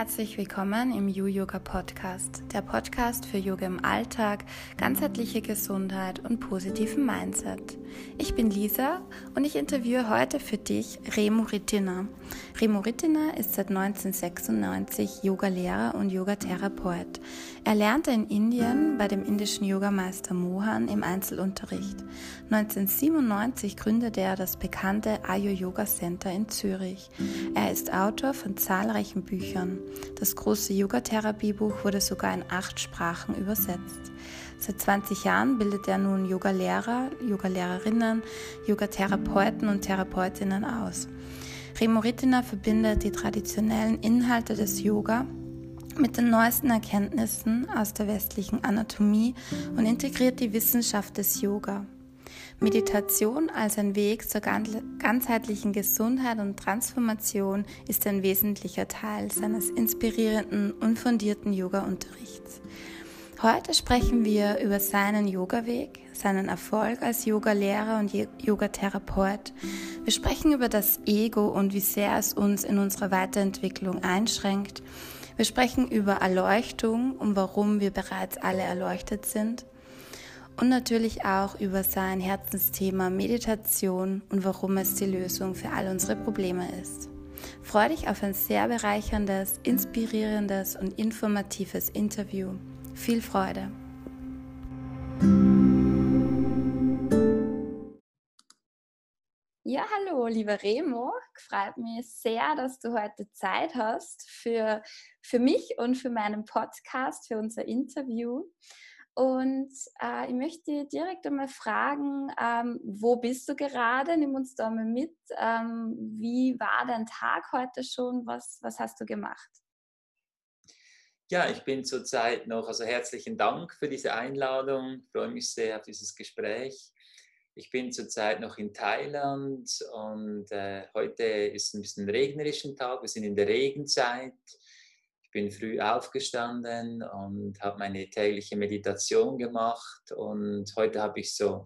herzlich willkommen im You Yoga Podcast, der Podcast für Yoga im Alltag, ganzheitliche Gesundheit und positiven Mindset. Ich bin Lisa und ich interviewe heute für dich Remo Rittina. Remo Rittina ist seit 1996 Yoga-Lehrer und Yoga-Therapeut. Er lernte in Indien bei dem indischen Yogameister Mohan im Einzelunterricht. 1997 gründete er das bekannte Ayo Yoga Center in Zürich. Er ist Autor von zahlreichen Büchern. Das große Yoga-Therapiebuch wurde sogar in acht Sprachen übersetzt. Seit 20 Jahren bildet er nun Yoga-Lehrer, Yoga-Lehrerinnen, Yoga-Therapeuten und Therapeutinnen aus. Remo Rittina verbindet die traditionellen Inhalte des Yoga mit den neuesten Erkenntnissen aus der westlichen Anatomie und integriert die Wissenschaft des Yoga. Meditation als ein Weg zur ganzheitlichen Gesundheit und Transformation ist ein wesentlicher Teil seines inspirierenden und fundierten Yoga-Unterrichts. Heute sprechen wir über seinen Yoga-Weg, seinen Erfolg als Yoga-Lehrer und Yoga-Therapeut. Wir sprechen über das Ego und wie sehr es uns in unserer Weiterentwicklung einschränkt. Wir sprechen über Erleuchtung und warum wir bereits alle erleuchtet sind und natürlich auch über sein Herzensthema Meditation und warum es die Lösung für all unsere Probleme ist. Freue dich auf ein sehr bereicherndes, inspirierendes und informatives Interview. Viel Freude! Ja, hallo, lieber Remo. Freut mich sehr, dass du heute Zeit hast für, für mich und für meinen Podcast, für unser Interview. Und äh, ich möchte direkt einmal fragen, ähm, wo bist du gerade? Nimm uns da mal mit. Ähm, wie war dein Tag heute schon? Was, was hast du gemacht? Ja, ich bin zurzeit noch, also herzlichen Dank für diese Einladung. Ich freue mich sehr auf dieses Gespräch. Ich bin zurzeit noch in Thailand und äh, heute ist ein bisschen regnerischen Tag. Wir sind in der Regenzeit. Ich bin früh aufgestanden und habe meine tägliche Meditation gemacht und heute habe ich so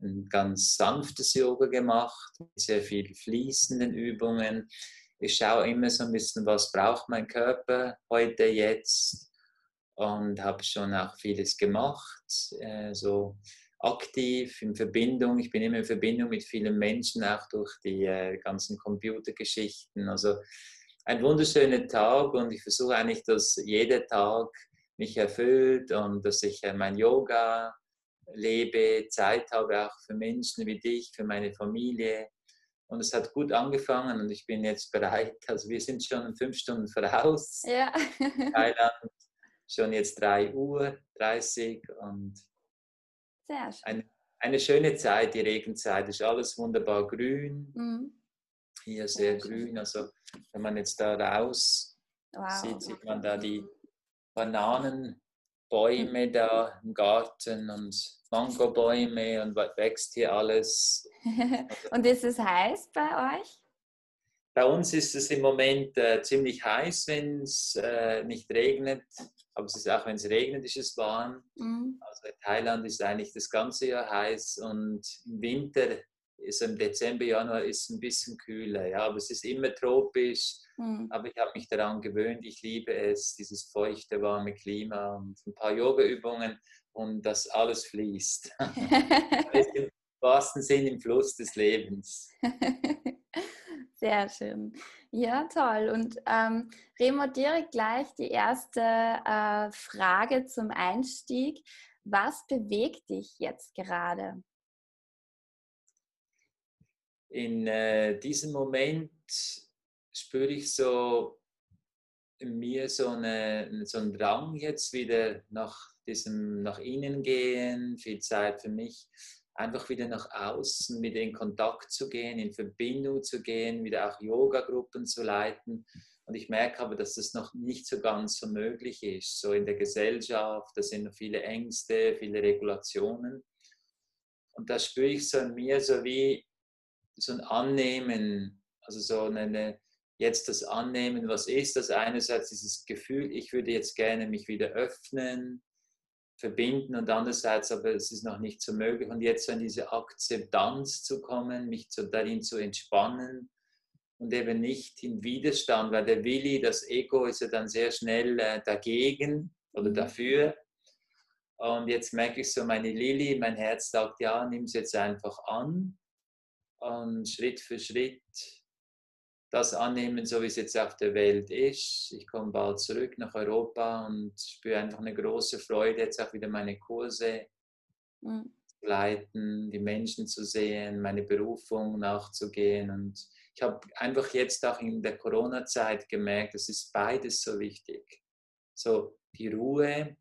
ein ganz sanftes Yoga gemacht, sehr viel fließenden Übungen. Ich schaue immer so ein bisschen, was braucht mein Körper heute, jetzt und habe schon auch vieles gemacht, äh, so aktiv in Verbindung. Ich bin immer in Verbindung mit vielen Menschen, auch durch die äh, ganzen Computergeschichten. Also ein wunderschöner Tag und ich versuche eigentlich, dass jeder Tag mich erfüllt und dass ich äh, mein Yoga lebe, Zeit habe auch für Menschen wie dich, für meine Familie. Und es hat gut angefangen und ich bin jetzt bereit. Also wir sind schon fünf Stunden voraus. Ja. Thailand schon jetzt 3 Uhr 30 und eine, eine schöne Zeit, die Regenzeit. Ist alles wunderbar grün. Mhm. Hier sehr ja, grün. Also wenn man jetzt da raus wow. sieht, sieht man da die Bananenbäume da im Garten und Mangobäume und was wächst hier alles. und ist es heiß bei euch? Bei uns ist es im Moment äh, ziemlich heiß, wenn es äh, nicht regnet. Aber es ist auch, wenn es regnet, ist es warm. Mhm. Also in Thailand ist eigentlich das ganze Jahr heiß und im Winter ist im Dezember, Januar ist es ein bisschen kühler, ja, aber es ist immer tropisch. Mhm. Aber ich habe mich daran gewöhnt, ich liebe es, dieses feuchte, warme Klima und ein paar Yoga-Übungen und das alles fließt. Im wahrsten Sinn im Fluss des Lebens. Sehr schön. Ja, toll. Und ähm, Remo, direkt gleich die erste äh, Frage zum Einstieg. Was bewegt dich jetzt gerade? In äh, diesem Moment spüre ich so in mir so, eine, so einen Drang jetzt wieder nach diesem nach innen gehen, viel Zeit für mich, einfach wieder nach außen, wieder in Kontakt zu gehen, in Verbindung zu gehen, wieder auch Yoga-Gruppen zu leiten. Und ich merke aber, dass das noch nicht so ganz so möglich ist. So in der Gesellschaft, da sind noch viele Ängste, viele Regulationen. Und da spüre ich so in mir so wie, so ein Annehmen, also so eine, jetzt das Annehmen, was ist das? Einerseits dieses Gefühl, ich würde jetzt gerne mich wieder öffnen, verbinden und andererseits aber es ist noch nicht so möglich und jetzt so in diese Akzeptanz zu kommen, mich zu, darin zu entspannen und eben nicht in Widerstand, weil der Willi, das Ego ist ja dann sehr schnell äh, dagegen oder mhm. dafür. Und jetzt merke ich so, meine Lilly, mein Herz sagt, ja, nimm es jetzt einfach an und Schritt für Schritt das annehmen, so wie es jetzt auf der Welt ist. Ich komme bald zurück nach Europa und spüre einfach eine große Freude, jetzt auch wieder meine Kurse mhm. zu leiten, die Menschen zu sehen, meine Berufung nachzugehen. Und ich habe einfach jetzt auch in der Corona-Zeit gemerkt, es ist beides so wichtig. So die Ruhe,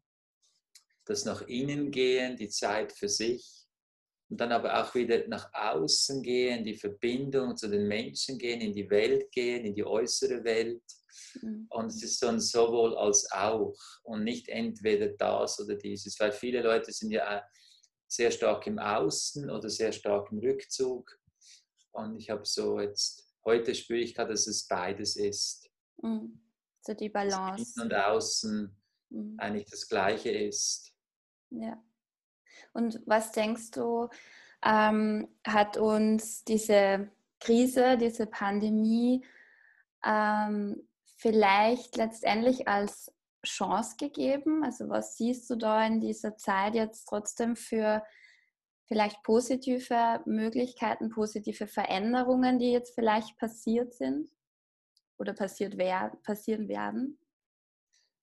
das nach innen gehen, die Zeit für sich und dann aber auch wieder nach außen gehen, die Verbindung zu den Menschen gehen, in die Welt gehen, in die äußere Welt. Mhm. Und es ist ein sowohl als auch und nicht entweder das oder dieses, weil viele Leute sind ja sehr stark im Außen oder sehr stark im Rückzug. Und ich habe so jetzt, heute spüre ich gerade, dass es beides ist. Mhm. So die Balance. Dass Innen und Außen mhm. eigentlich das Gleiche ist. Ja. Und was denkst du, ähm, hat uns diese Krise, diese Pandemie ähm, vielleicht letztendlich als Chance gegeben? Also was siehst du da in dieser Zeit jetzt trotzdem für vielleicht positive Möglichkeiten, positive Veränderungen, die jetzt vielleicht passiert sind oder passiert wer passieren werden?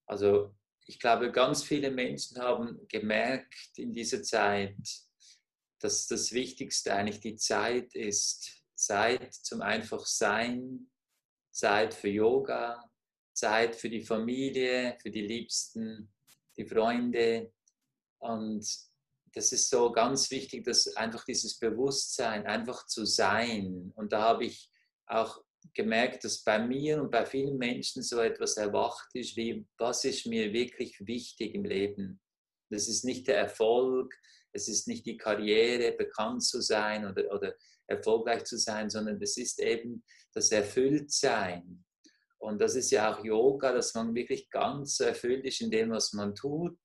Also ich glaube, ganz viele Menschen haben gemerkt in dieser Zeit, dass das Wichtigste eigentlich die Zeit ist. Zeit zum Einfachsein, Zeit für Yoga, Zeit für die Familie, für die Liebsten, die Freunde. Und das ist so ganz wichtig, dass einfach dieses Bewusstsein, einfach zu sein. Und da habe ich auch gemerkt, dass bei mir und bei vielen Menschen so etwas erwacht ist, wie was ist mir wirklich wichtig im Leben. Das ist nicht der Erfolg, es ist nicht die Karriere, bekannt zu sein oder, oder erfolgreich zu sein, sondern es ist eben das Erfülltsein. Und das ist ja auch Yoga, dass man wirklich ganz erfüllt ist in dem, was man tut,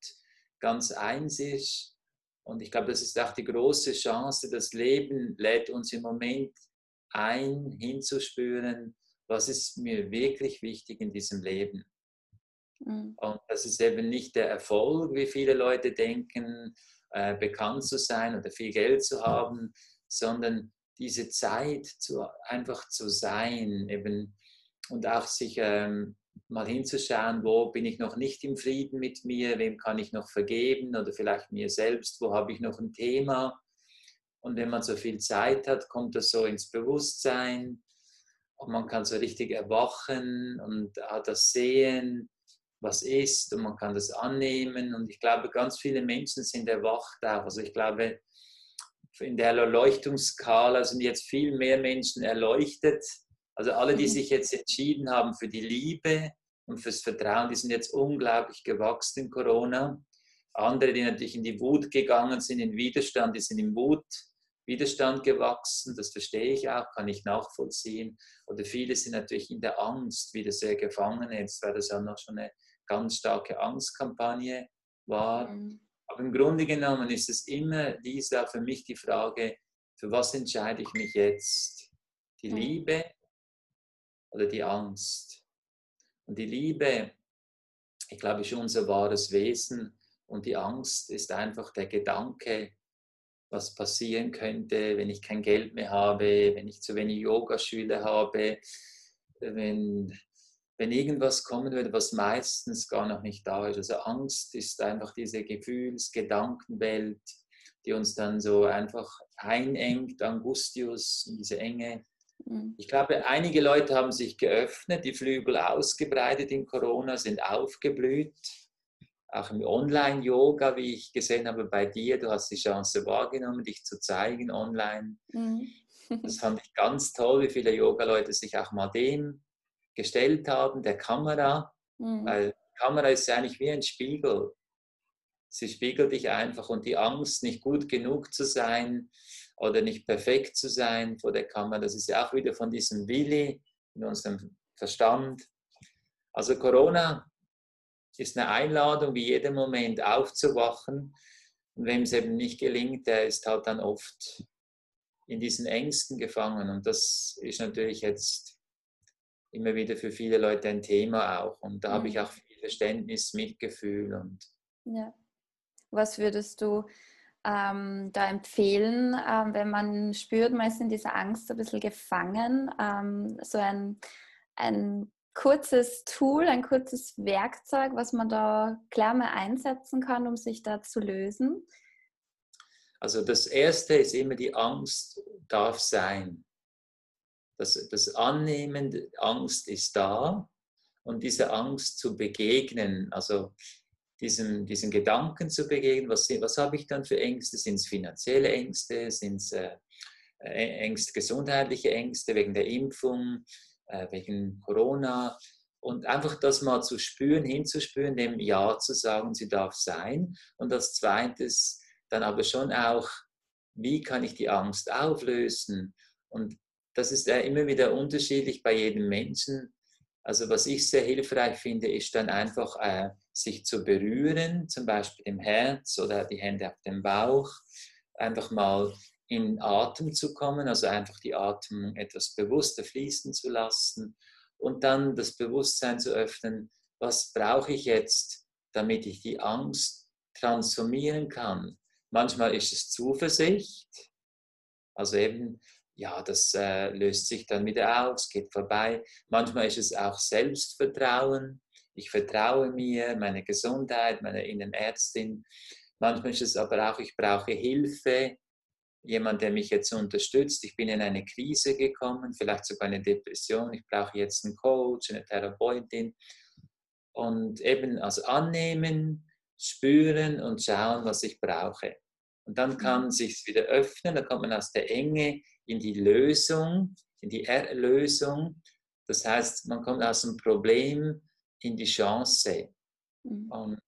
ganz eins ist. Und ich glaube, das ist auch die große Chance. Das Leben lädt uns im Moment ein, hinzuspüren, was ist mir wirklich wichtig in diesem Leben. Mhm. Und das ist eben nicht der Erfolg, wie viele Leute denken, äh, bekannt zu sein oder viel Geld zu haben, sondern diese Zeit zu, einfach zu sein eben und auch sich ähm, mal hinzuschauen, wo bin ich noch nicht im Frieden mit mir, wem kann ich noch vergeben oder vielleicht mir selbst, wo habe ich noch ein Thema und wenn man so viel Zeit hat, kommt das so ins Bewusstsein und man kann so richtig erwachen und auch das sehen, was ist und man kann das annehmen. Und ich glaube, ganz viele Menschen sind erwacht auch. Also ich glaube, in der Erleuchtungsskala sind jetzt viel mehr Menschen erleuchtet. Also alle, die mhm. sich jetzt entschieden haben für die Liebe und fürs Vertrauen, die sind jetzt unglaublich gewachsen in Corona. Andere, die natürlich in die Wut gegangen sind, in Widerstand, die sind in Wut Widerstand gewachsen, das verstehe ich auch, kann ich nachvollziehen. Oder viele sind natürlich in der Angst wieder sehr gefangen, jetzt weil das ja noch schon eine ganz starke Angstkampagne war. Mhm. Aber im Grunde genommen ist es immer, Lisa, für mich die Frage, für was entscheide ich mich jetzt? Die mhm. Liebe oder die Angst? Und die Liebe, ich glaube, ist unser wahres Wesen und die Angst ist einfach der Gedanke, was passieren könnte, wenn ich kein Geld mehr habe, wenn ich zu wenig Yogaschüler habe, wenn, wenn irgendwas kommen würde, was meistens gar noch nicht da ist. Also Angst ist einfach diese Gefühls-Gedankenwelt, die uns dann so einfach einengt, Angustius, diese Enge. Mhm. Ich glaube, einige Leute haben sich geöffnet, die Flügel ausgebreitet in Corona, sind aufgeblüht auch im Online-Yoga, wie ich gesehen habe bei dir, du hast die Chance wahrgenommen, dich zu zeigen online. Mhm. Das fand ich ganz toll, wie viele Yoga-Leute sich auch mal dem gestellt haben, der Kamera, mhm. weil die Kamera ist ja eigentlich wie ein Spiegel. Sie spiegelt dich einfach und die Angst, nicht gut genug zu sein oder nicht perfekt zu sein vor der Kamera, das ist ja auch wieder von diesem Willi in unserem Verstand. Also Corona ist eine Einladung, wie jeden Moment aufzuwachen. Und wem es eben nicht gelingt, der ist halt dann oft in diesen Ängsten gefangen. Und das ist natürlich jetzt immer wieder für viele Leute ein Thema auch. Und da mhm. habe ich mhm. auch viel Verständnis, Mitgefühl und. Ja. Was würdest du ähm, da empfehlen, ähm, wenn man spürt, man ist in dieser Angst ein bisschen gefangen, ähm, so ein, ein kurzes Tool, ein kurzes Werkzeug, was man da klar mal einsetzen kann, um sich da zu lösen? Also das Erste ist immer, die Angst darf sein. Das, das Annehmen, Angst ist da und diese Angst zu begegnen, also diesen, diesen Gedanken zu begegnen, was, was habe ich dann für Ängste? Sind es finanzielle Ängste? Sind es äh, Ängste, gesundheitliche Ängste wegen der Impfung? Äh, wegen Corona. Und einfach das mal zu spüren, hinzuspüren, dem Ja zu sagen, sie darf sein. Und als zweites dann aber schon auch, wie kann ich die Angst auflösen? Und das ist ja immer wieder unterschiedlich bei jedem Menschen. Also was ich sehr hilfreich finde, ist dann einfach äh, sich zu berühren, zum Beispiel im Herz oder die Hände auf dem Bauch, einfach mal in Atem zu kommen, also einfach die Atmung etwas bewusster fließen zu lassen und dann das Bewusstsein zu öffnen, was brauche ich jetzt, damit ich die Angst transformieren kann. Manchmal ist es Zuversicht, also eben, ja, das äh, löst sich dann wieder aus, geht vorbei. Manchmal ist es auch Selbstvertrauen. Ich vertraue mir, meine Gesundheit, meiner Innenärztin. Manchmal ist es aber auch, ich brauche Hilfe, jemand, der mich jetzt unterstützt. Ich bin in eine Krise gekommen, vielleicht sogar eine Depression. Ich brauche jetzt einen Coach, eine Therapeutin. Und eben also annehmen, spüren und schauen, was ich brauche. Und dann kann mhm. sich wieder öffnen, dann kommt man aus der Enge in die Lösung, in die Erlösung. Das heißt, man kommt aus dem Problem in die Chance. Mhm. Und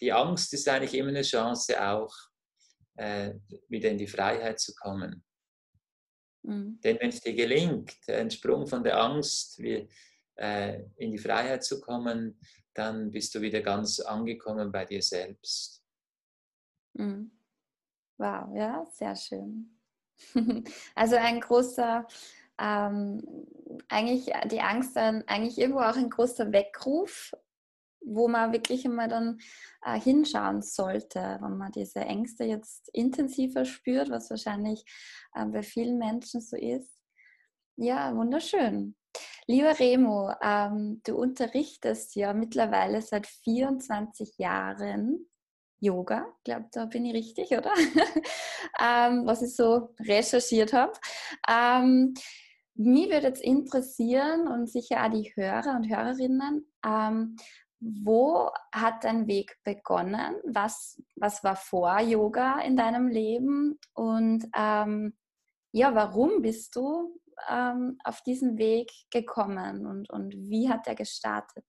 die Angst ist eigentlich immer eine Chance auch, äh, wieder in die Freiheit zu kommen. Mhm. Denn wenn es dir gelingt, einen Sprung von der Angst wie, äh, in die Freiheit zu kommen, dann bist du wieder ganz angekommen bei dir selbst. Mhm. Wow, ja, sehr schön. also ein großer, ähm, eigentlich die Angst, dann eigentlich irgendwo auch ein großer Weckruf wo man wirklich immer dann äh, hinschauen sollte, wenn man diese Ängste jetzt intensiver spürt, was wahrscheinlich äh, bei vielen Menschen so ist. Ja, wunderschön. Lieber Remo, ähm, du unterrichtest ja mittlerweile seit 24 Jahren Yoga. Ich glaube, da bin ich richtig, oder? ähm, was ich so recherchiert habe. Ähm, mich würde jetzt interessieren und sicher auch die Hörer und Hörerinnen, ähm, wo hat dein Weg begonnen? Was, was war vor Yoga in deinem Leben? Und ähm, ja, warum bist du ähm, auf diesen Weg gekommen und, und wie hat er gestartet?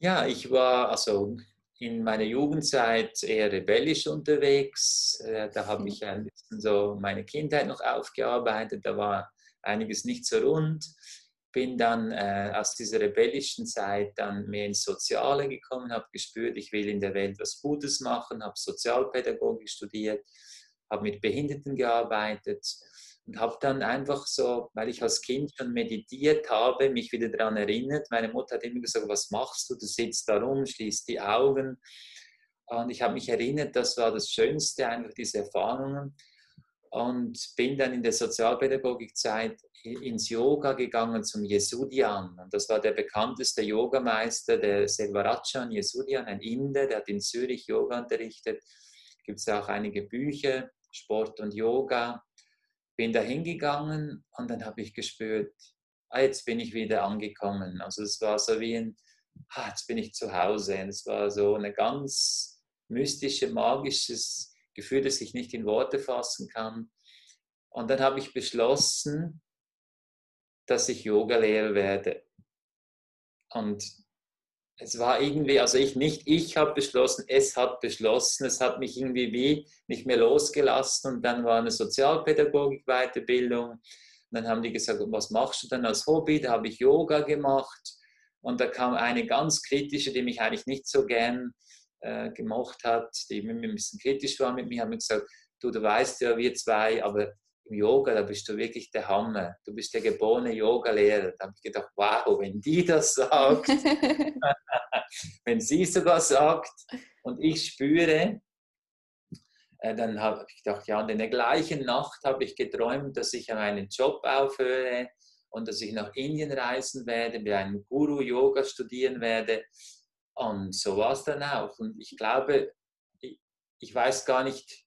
Ja, ich war also in meiner Jugendzeit eher rebellisch unterwegs. Äh, da habe ich ein bisschen so meine Kindheit noch aufgearbeitet. Da war einiges nicht so rund bin dann äh, aus dieser rebellischen Zeit dann mehr ins Soziale gekommen, habe gespürt, ich will in der Welt was Gutes machen, habe Sozialpädagogik studiert, habe mit Behinderten gearbeitet und habe dann einfach so, weil ich als Kind schon meditiert habe, mich wieder daran erinnert. Meine Mutter hat immer gesagt, was machst du? Du sitzt da rum, schließt die Augen. Und ich habe mich erinnert, das war das Schönste, einfach diese Erfahrungen und bin dann in der Sozialpädagogikzeit ins Yoga gegangen zum Yesudian. Und das war der bekannteste Yogameister, der Selvarachan Yesudian, ein Inder, der hat in Zürich Yoga unterrichtet. Gibt es auch einige Bücher, Sport und Yoga. Bin da hingegangen und dann habe ich gespürt, ah, jetzt bin ich wieder angekommen. Also es war so wie ein, ah, jetzt bin ich zu Hause. Und es war so ein ganz mystisches, magisches Gefühl, das ich nicht in Worte fassen kann. Und dann habe ich beschlossen, dass ich Yogalehrer werde. Und es war irgendwie, also ich nicht, ich habe beschlossen, es hat beschlossen, es hat mich irgendwie wie nicht mehr losgelassen und dann war eine Sozialpädagogik-Weiterbildung. Und dann haben die gesagt, was machst du denn als Hobby? Da habe ich Yoga gemacht und da kam eine ganz kritische, die mich eigentlich nicht so gern äh, gemocht hat, die ein bisschen kritisch war mit mir, haben gesagt, du, du weißt ja, wir zwei, aber im Yoga, da bist du wirklich der Hammer. Du bist der geborene Yoga-Lehrer. Da habe ich gedacht, wow, wenn die das sagt, wenn sie sogar sagt und ich spüre, äh, dann habe ich gedacht, ja, und in der gleichen Nacht habe ich geträumt, dass ich meinen Job aufhöre und dass ich nach Indien reisen werde, bei einem Guru Yoga studieren werde. Und so war es dann auch. Und ich glaube, ich, ich weiß gar nicht,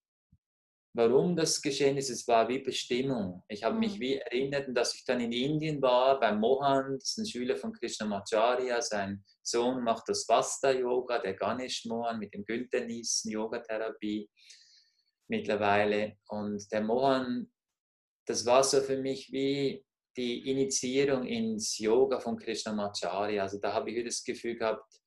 warum das geschehen ist. Es war wie Bestimmung. Ich habe mhm. mich wie erinnert, dass ich dann in Indien war, beim Mohan, das ist ein Schüler von Krishnamacharya, sein Sohn macht das Vasta-Yoga, der Ganesh Mohan mit dem Günther Nissen, Yogatherapie mittlerweile. Und der Mohan, das war so für mich wie die Initiierung ins Yoga von Krishnamacharya. Also da habe ich das Gefühl gehabt,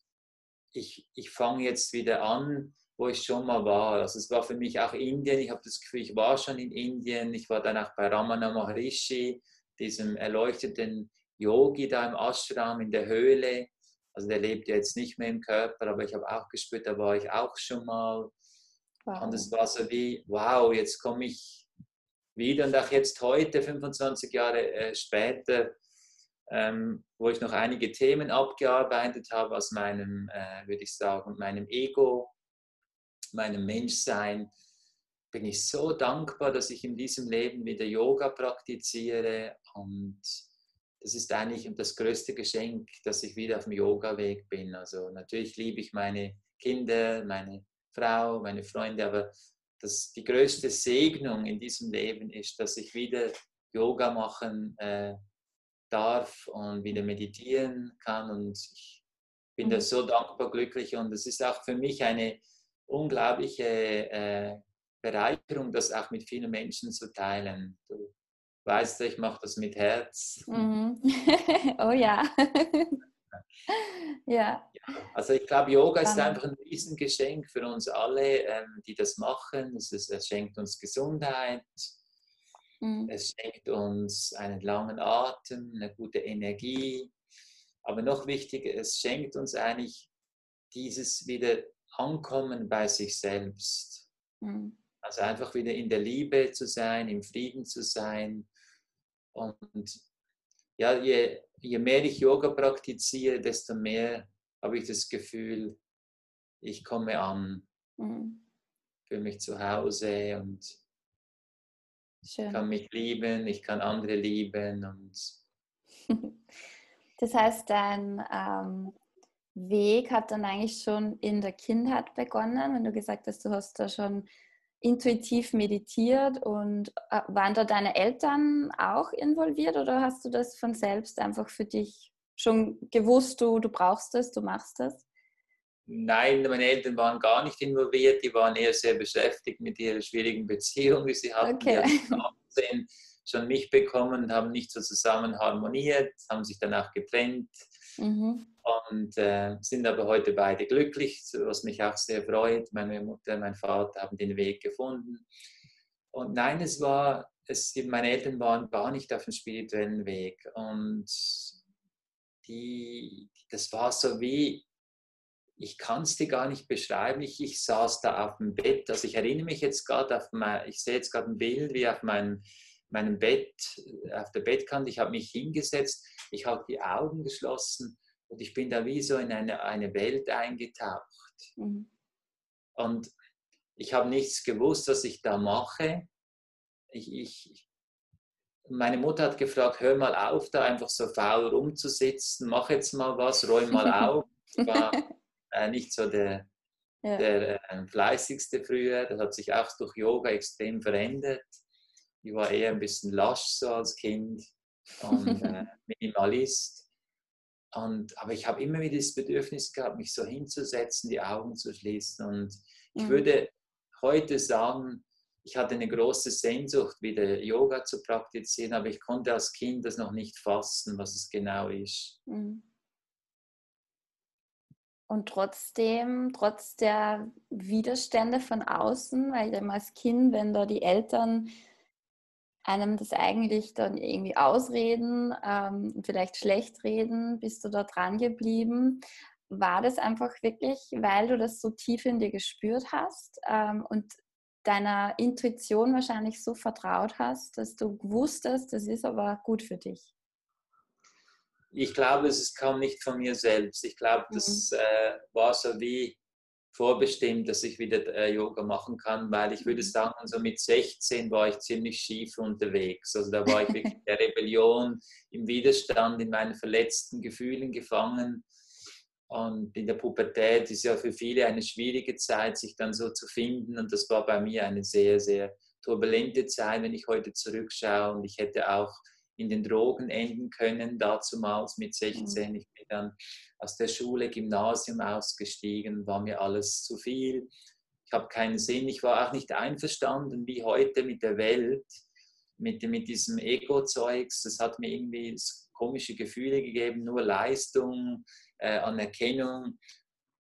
ich, ich fange jetzt wieder an, wo ich schon mal war. Also es war für mich auch Indien. Ich habe das Gefühl, ich war schon in Indien. Ich war dann auch bei Ramana Maharishi, diesem erleuchteten Yogi da im Ashram in der Höhle. Also der lebt jetzt nicht mehr im Körper, aber ich habe auch gespürt, da war ich auch schon mal. Wow. Und es war so wie, wow, jetzt komme ich wieder und auch jetzt heute, 25 Jahre äh, später, ähm, wo ich noch einige Themen abgearbeitet habe aus meinem, äh, würde ich sagen, meinem Ego, meinem Menschsein, bin ich so dankbar, dass ich in diesem Leben wieder Yoga praktiziere und das ist eigentlich das größte Geschenk, dass ich wieder auf dem Yoga-Weg bin. Also natürlich liebe ich meine Kinder, meine Frau, meine Freunde, aber das, die größte Segnung in diesem Leben ist, dass ich wieder Yoga machen äh, darf und wieder meditieren kann. Und ich bin da mhm. so dankbar, glücklich. Und es ist auch für mich eine unglaubliche äh, Bereicherung, das auch mit vielen Menschen zu teilen. Du weißt, ich mache das mit Herz. Mhm. oh ja. ja. Also ich glaube, Yoga ist einfach ein Riesengeschenk für uns alle, ähm, die das machen. Es, ist, es schenkt uns Gesundheit, mhm. es schenkt uns einen langen Atem, eine gute Energie. Aber noch wichtiger, es schenkt uns eigentlich dieses wieder Ankommen bei sich selbst. Mhm. Also einfach wieder in der Liebe zu sein, im Frieden zu sein. Und ja, je, je mehr ich Yoga praktiziere, desto mehr habe ich das Gefühl, ich komme an, mhm. fühle mich zu Hause und Schön. kann mich lieben, ich kann andere lieben. Und das heißt, dein ähm, Weg hat dann eigentlich schon in der Kindheit begonnen, wenn du gesagt hast, du hast da schon intuitiv meditiert und äh, waren da deine Eltern auch involviert oder hast du das von selbst einfach für dich schon gewusst, du, du brauchst es, du machst es? Nein, meine Eltern waren gar nicht involviert, die waren eher sehr beschäftigt mit ihrer schwierigen Beziehung, die sie hatten. Okay. Die hatten schon mich bekommen haben nicht so zusammen harmoniert, haben sich danach getrennt. Mhm und äh, sind aber heute beide glücklich, was mich auch sehr freut. Meine Mutter und mein Vater haben den Weg gefunden. Und nein, es war, es, meine Eltern waren gar nicht auf dem spirituellen Weg. Und die, das war so wie, ich kann es dir gar nicht beschreiben. Ich, ich saß da auf dem Bett. Also ich erinnere mich jetzt gerade auf mein, ich sehe jetzt gerade ein Bild, wie auf meinem, meinem Bett, auf der Bettkante. Ich habe mich hingesetzt, ich habe die Augen geschlossen und ich bin da wie so in eine, eine Welt eingetaucht. Mhm. Und ich habe nichts gewusst, was ich da mache. Ich, ich, meine Mutter hat gefragt, hör mal auf, da einfach so faul rumzusitzen, mach jetzt mal was, räum mal auf. War äh, nicht so der, ja. der äh, fleißigste früher, das hat sich auch durch Yoga extrem verändert. Ich war eher ein bisschen lasch so als Kind und äh, Minimalist. Und, aber ich habe immer wieder das Bedürfnis gehabt, mich so hinzusetzen, die Augen zu schließen. Und ich mhm. würde heute sagen, ich hatte eine große Sehnsucht, wieder Yoga zu praktizieren, aber ich konnte als Kind das noch nicht fassen, was es genau ist. Mhm. Und trotzdem, trotz der Widerstände von außen, weil als Kind, wenn da die Eltern einem das eigentlich dann irgendwie ausreden ähm, vielleicht schlecht reden, bist du da dran geblieben. War das einfach wirklich, weil du das so tief in dir gespürt hast ähm, und deiner Intuition wahrscheinlich so vertraut hast, dass du wusstest, das ist aber gut für dich. Ich glaube, es kam nicht von mir selbst. Ich glaube, das mhm. äh, war so wie vorbestimmt, dass ich wieder äh, Yoga machen kann, weil ich würde mhm. sagen, so mit 16 war ich ziemlich schief unterwegs. Also da war ich wirklich in der Rebellion, im Widerstand, in meinen verletzten Gefühlen gefangen. Und in der Pubertät ist ja für viele eine schwierige Zeit, sich dann so zu finden. Und das war bei mir eine sehr, sehr turbulente Zeit, wenn ich heute zurückschaue. Und ich hätte auch in den Drogen enden können, dazumals mit 16. Mhm. Ich bin dann aus der Schule, Gymnasium ausgestiegen, war mir alles zu viel. Ich habe keinen Sinn. Ich war auch nicht einverstanden wie heute mit der Welt, mit, mit diesem Ego-Zeugs. Das hat mir irgendwie komische Gefühle gegeben, nur Leistung, äh, Anerkennung.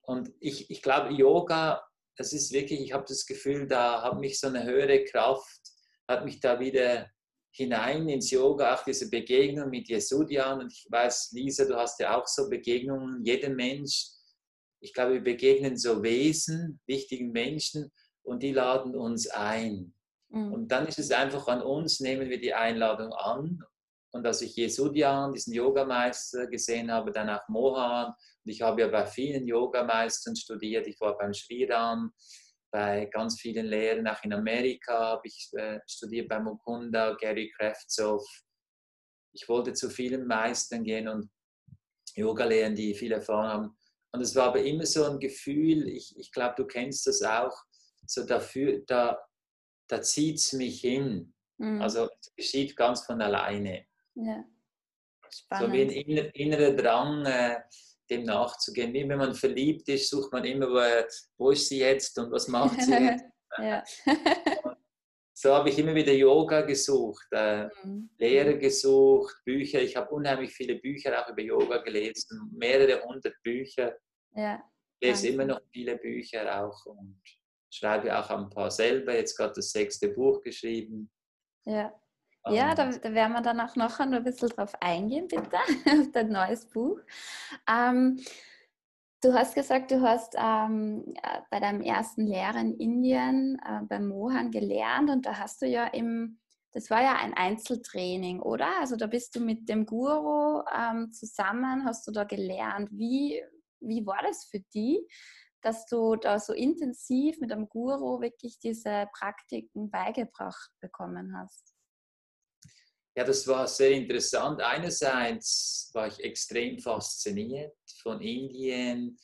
Und ich, ich glaube, Yoga, das ist wirklich, ich habe das Gefühl, da hat mich so eine höhere Kraft, hat mich da wieder hinein ins Yoga, auch diese Begegnung mit Jesudian. Und ich weiß, Lisa, du hast ja auch so Begegnungen. Jeder Mensch, ich glaube, wir begegnen so Wesen, wichtigen Menschen und die laden uns ein. Mhm. Und dann ist es einfach an uns, nehmen wir die Einladung an. Und als ich Jesudian, diesen Yogameister gesehen habe, dann auch Mohan, und ich habe ja bei vielen Yogameistern studiert, ich war beim Shriram, bei ganz vielen Lehrern, auch in Amerika habe ich äh, studiert bei Mukunda, Gary Kravtsov. Ich wollte zu vielen Meistern gehen und Yoga lehren, die viel Erfahrung haben. Und es war aber immer so ein Gefühl, ich, ich glaube, du kennst das auch, so dafür, da, da zieht es mich hin. Mhm. Also es geschieht ganz von alleine. Ja. Spannend. So wie ein innerer Drang, äh, dem nachzugehen. Wie wenn man verliebt ist, sucht man immer, wo, ist sie jetzt und was macht sie jetzt. so habe ich immer wieder Yoga gesucht, äh, mhm. Lehre gesucht, Bücher. Ich habe unheimlich viele Bücher auch über Yoga gelesen, mehrere hundert Bücher. Ja. Ich lese immer noch viele Bücher auch und schreibe auch ein paar selber. Jetzt gerade das sechste Buch geschrieben. Ja. Ja, da, da, werden wir dann auch noch ein bisschen drauf eingehen, bitte, auf dein neues Buch. Ähm, du hast gesagt, du hast ähm, äh, bei deinem ersten Lehrer in Indien, äh, beim Mohan, gelernt und da hast du ja im, das war ja ein Einzeltraining, oder? Also da bist du mit dem Guru ähm, zusammen, hast du da gelernt. Wie, wie war das für dich? dass du da so intensiv mit dem Guru wirklich diese Praktiken beigebracht bekommen hast? Ja, das war sehr interessant. Einerseits war ich extrem fasziniert von Indien.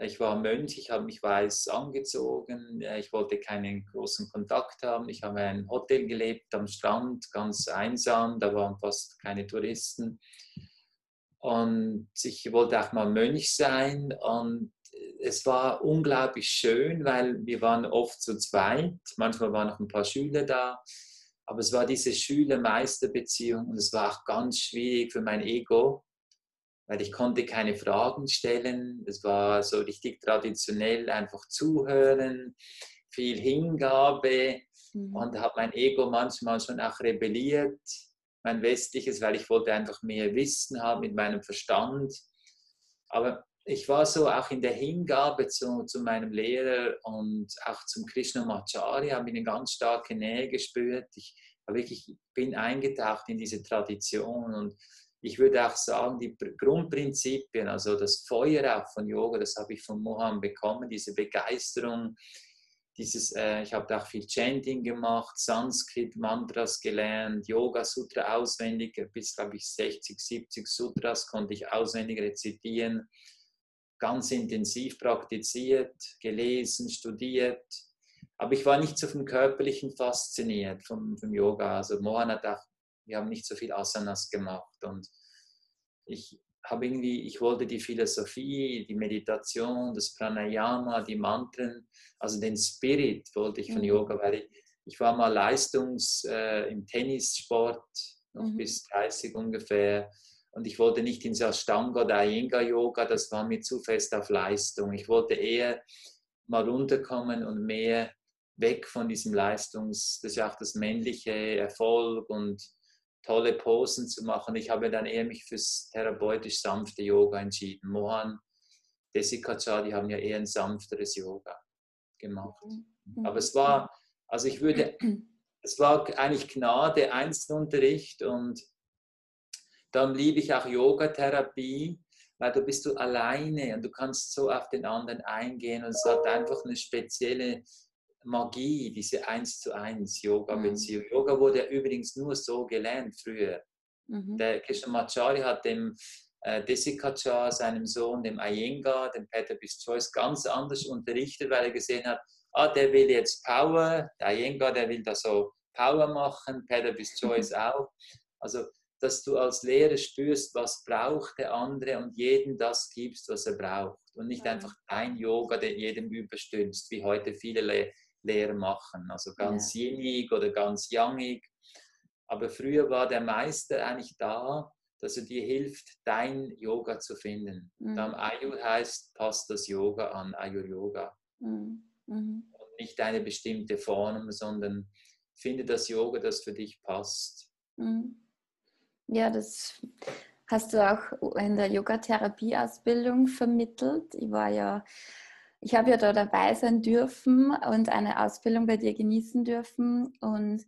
Ich war Mönch, ich habe mich weiß angezogen, ich wollte keinen großen Kontakt haben. Ich habe in einem Hotel gelebt am Strand, ganz einsam, da waren fast keine Touristen. Und ich wollte auch mal Mönch sein und es war unglaublich schön, weil wir waren oft zu zweit, manchmal waren noch ein paar Schüler da aber es war diese Schüler-Meister-Beziehung und es war auch ganz schwierig für mein Ego, weil ich konnte keine Fragen stellen. Es war so richtig traditionell, einfach zuhören, viel Hingabe mhm. und da hat mein Ego manchmal schon auch rebelliert, mein westliches, weil ich wollte einfach mehr Wissen haben mit meinem Verstand. Aber ich war so auch in der Hingabe zu, zu meinem Lehrer und auch zum Krishnamacharya, habe eine ganz starke Nähe gespürt. Ich wirklich bin eingetaucht in diese Tradition und ich würde auch sagen, die Grundprinzipien, also das Feuer auch von Yoga, das habe ich von Mohan bekommen, diese Begeisterung, dieses, äh, ich habe auch viel Chanting gemacht, Sanskrit, Mantras gelernt, Yoga Sutra auswendig, bis glaube ich 60, 70 Sutras konnte ich auswendig rezitieren ganz intensiv praktiziert, gelesen, studiert. Aber ich war nicht so vom Körperlichen fasziniert, vom, vom Yoga. Also Mohan hat auch, wir haben nicht so viel Asanas gemacht. Und ich habe irgendwie, ich wollte die Philosophie, die Meditation, das Pranayama, die Mantren, also den Spirit wollte ich von mhm. Yoga, weil ich, ich war mal Leistungs äh, im Tennissport, noch mhm. bis 30 ungefähr und ich wollte nicht ins Ashtanga oder Iyengar Yoga, das war mir zu fest auf Leistung. Ich wollte eher mal runterkommen und mehr weg von diesem Leistungs, das ist ja auch das männliche Erfolg und tolle Posen zu machen. Ich habe dann eher mich fürs therapeutisch sanfte Yoga entschieden. Mohan, Desikachar, die haben ja eher ein sanfteres Yoga gemacht. Mhm. Aber es war Also ich würde, es war eigentlich Gnade, Einzelunterricht und darum liebe ich auch Yogatherapie, weil du bist du alleine und du kannst so auf den anderen eingehen und es hat einfach eine spezielle Magie, diese eins zu eins Yoga-Beziehung. Mhm. Yoga wurde ja übrigens nur so gelernt früher. Mhm. Der Krishnamacharya hat dem äh, Desikachar, seinem Sohn, dem Iyengar, dem Peter Choice, ganz anders unterrichtet, weil er gesehen hat, ah, der will jetzt Power, der Iyengar, der will da so Power machen, Peter Choice auch. Also, dass du als Lehrer spürst, was braucht der andere und jedem das gibst, was er braucht. Und nicht einfach dein Yoga, der jedem überstülpst, wie heute viele Le Lehrer machen. Also ganz ja. yinig oder ganz yangig. Aber früher war der Meister eigentlich da, dass er dir hilft, dein Yoga zu finden. Mhm. Dann Ayur heißt, passt das Yoga an, Ayur Yoga. Mhm. Mhm. Und nicht eine bestimmte Form, sondern finde das Yoga, das für dich passt. Mhm. Ja, das hast du auch in der Yoga-Therapie-Ausbildung vermittelt. Ich war ja, ich habe ja da dabei sein dürfen und eine Ausbildung bei dir genießen dürfen. Und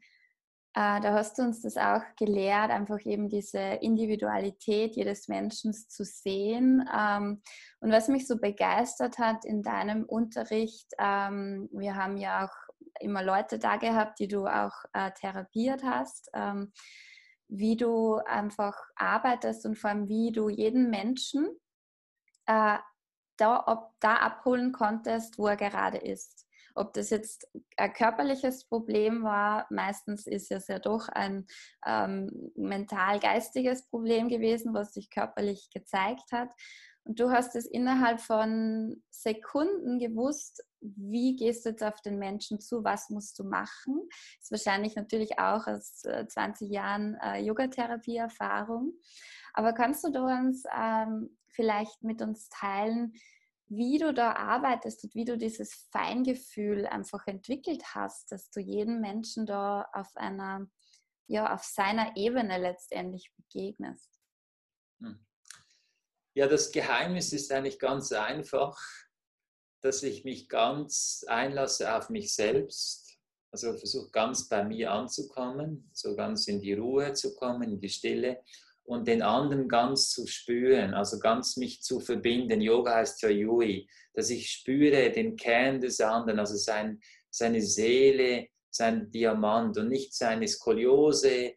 äh, da hast du uns das auch gelehrt, einfach eben diese Individualität jedes Menschen zu sehen. Ähm, und was mich so begeistert hat in deinem Unterricht, ähm, wir haben ja auch immer Leute da gehabt, die du auch äh, therapiert hast, ähm, wie du einfach arbeitest und vor allem wie du jeden Menschen äh, da, ob, da abholen konntest, wo er gerade ist. Ob das jetzt ein körperliches Problem war, meistens ist es ja doch ein ähm, mental-geistiges Problem gewesen, was sich körperlich gezeigt hat. Und du hast es innerhalb von Sekunden gewusst, wie gehst du jetzt auf den Menschen zu, was musst du machen. Ist wahrscheinlich natürlich auch aus 20 äh, Jahren äh, Yogatherapie-Erfahrung. Aber kannst du uns ähm, vielleicht mit uns teilen, wie du da arbeitest und wie du dieses Feingefühl einfach entwickelt hast, dass du jedem Menschen da auf einer, ja, auf seiner Ebene letztendlich begegnest. Hm. Ja, das Geheimnis ist eigentlich ganz einfach, dass ich mich ganz einlasse auf mich selbst, also versuche ganz bei mir anzukommen, so ganz in die Ruhe zu kommen, in die Stille und den anderen ganz zu spüren, also ganz mich zu verbinden. Yoga heißt ja Yui, dass ich spüre den Kern des anderen, also sein, seine Seele, sein Diamant und nicht seine Skoliose,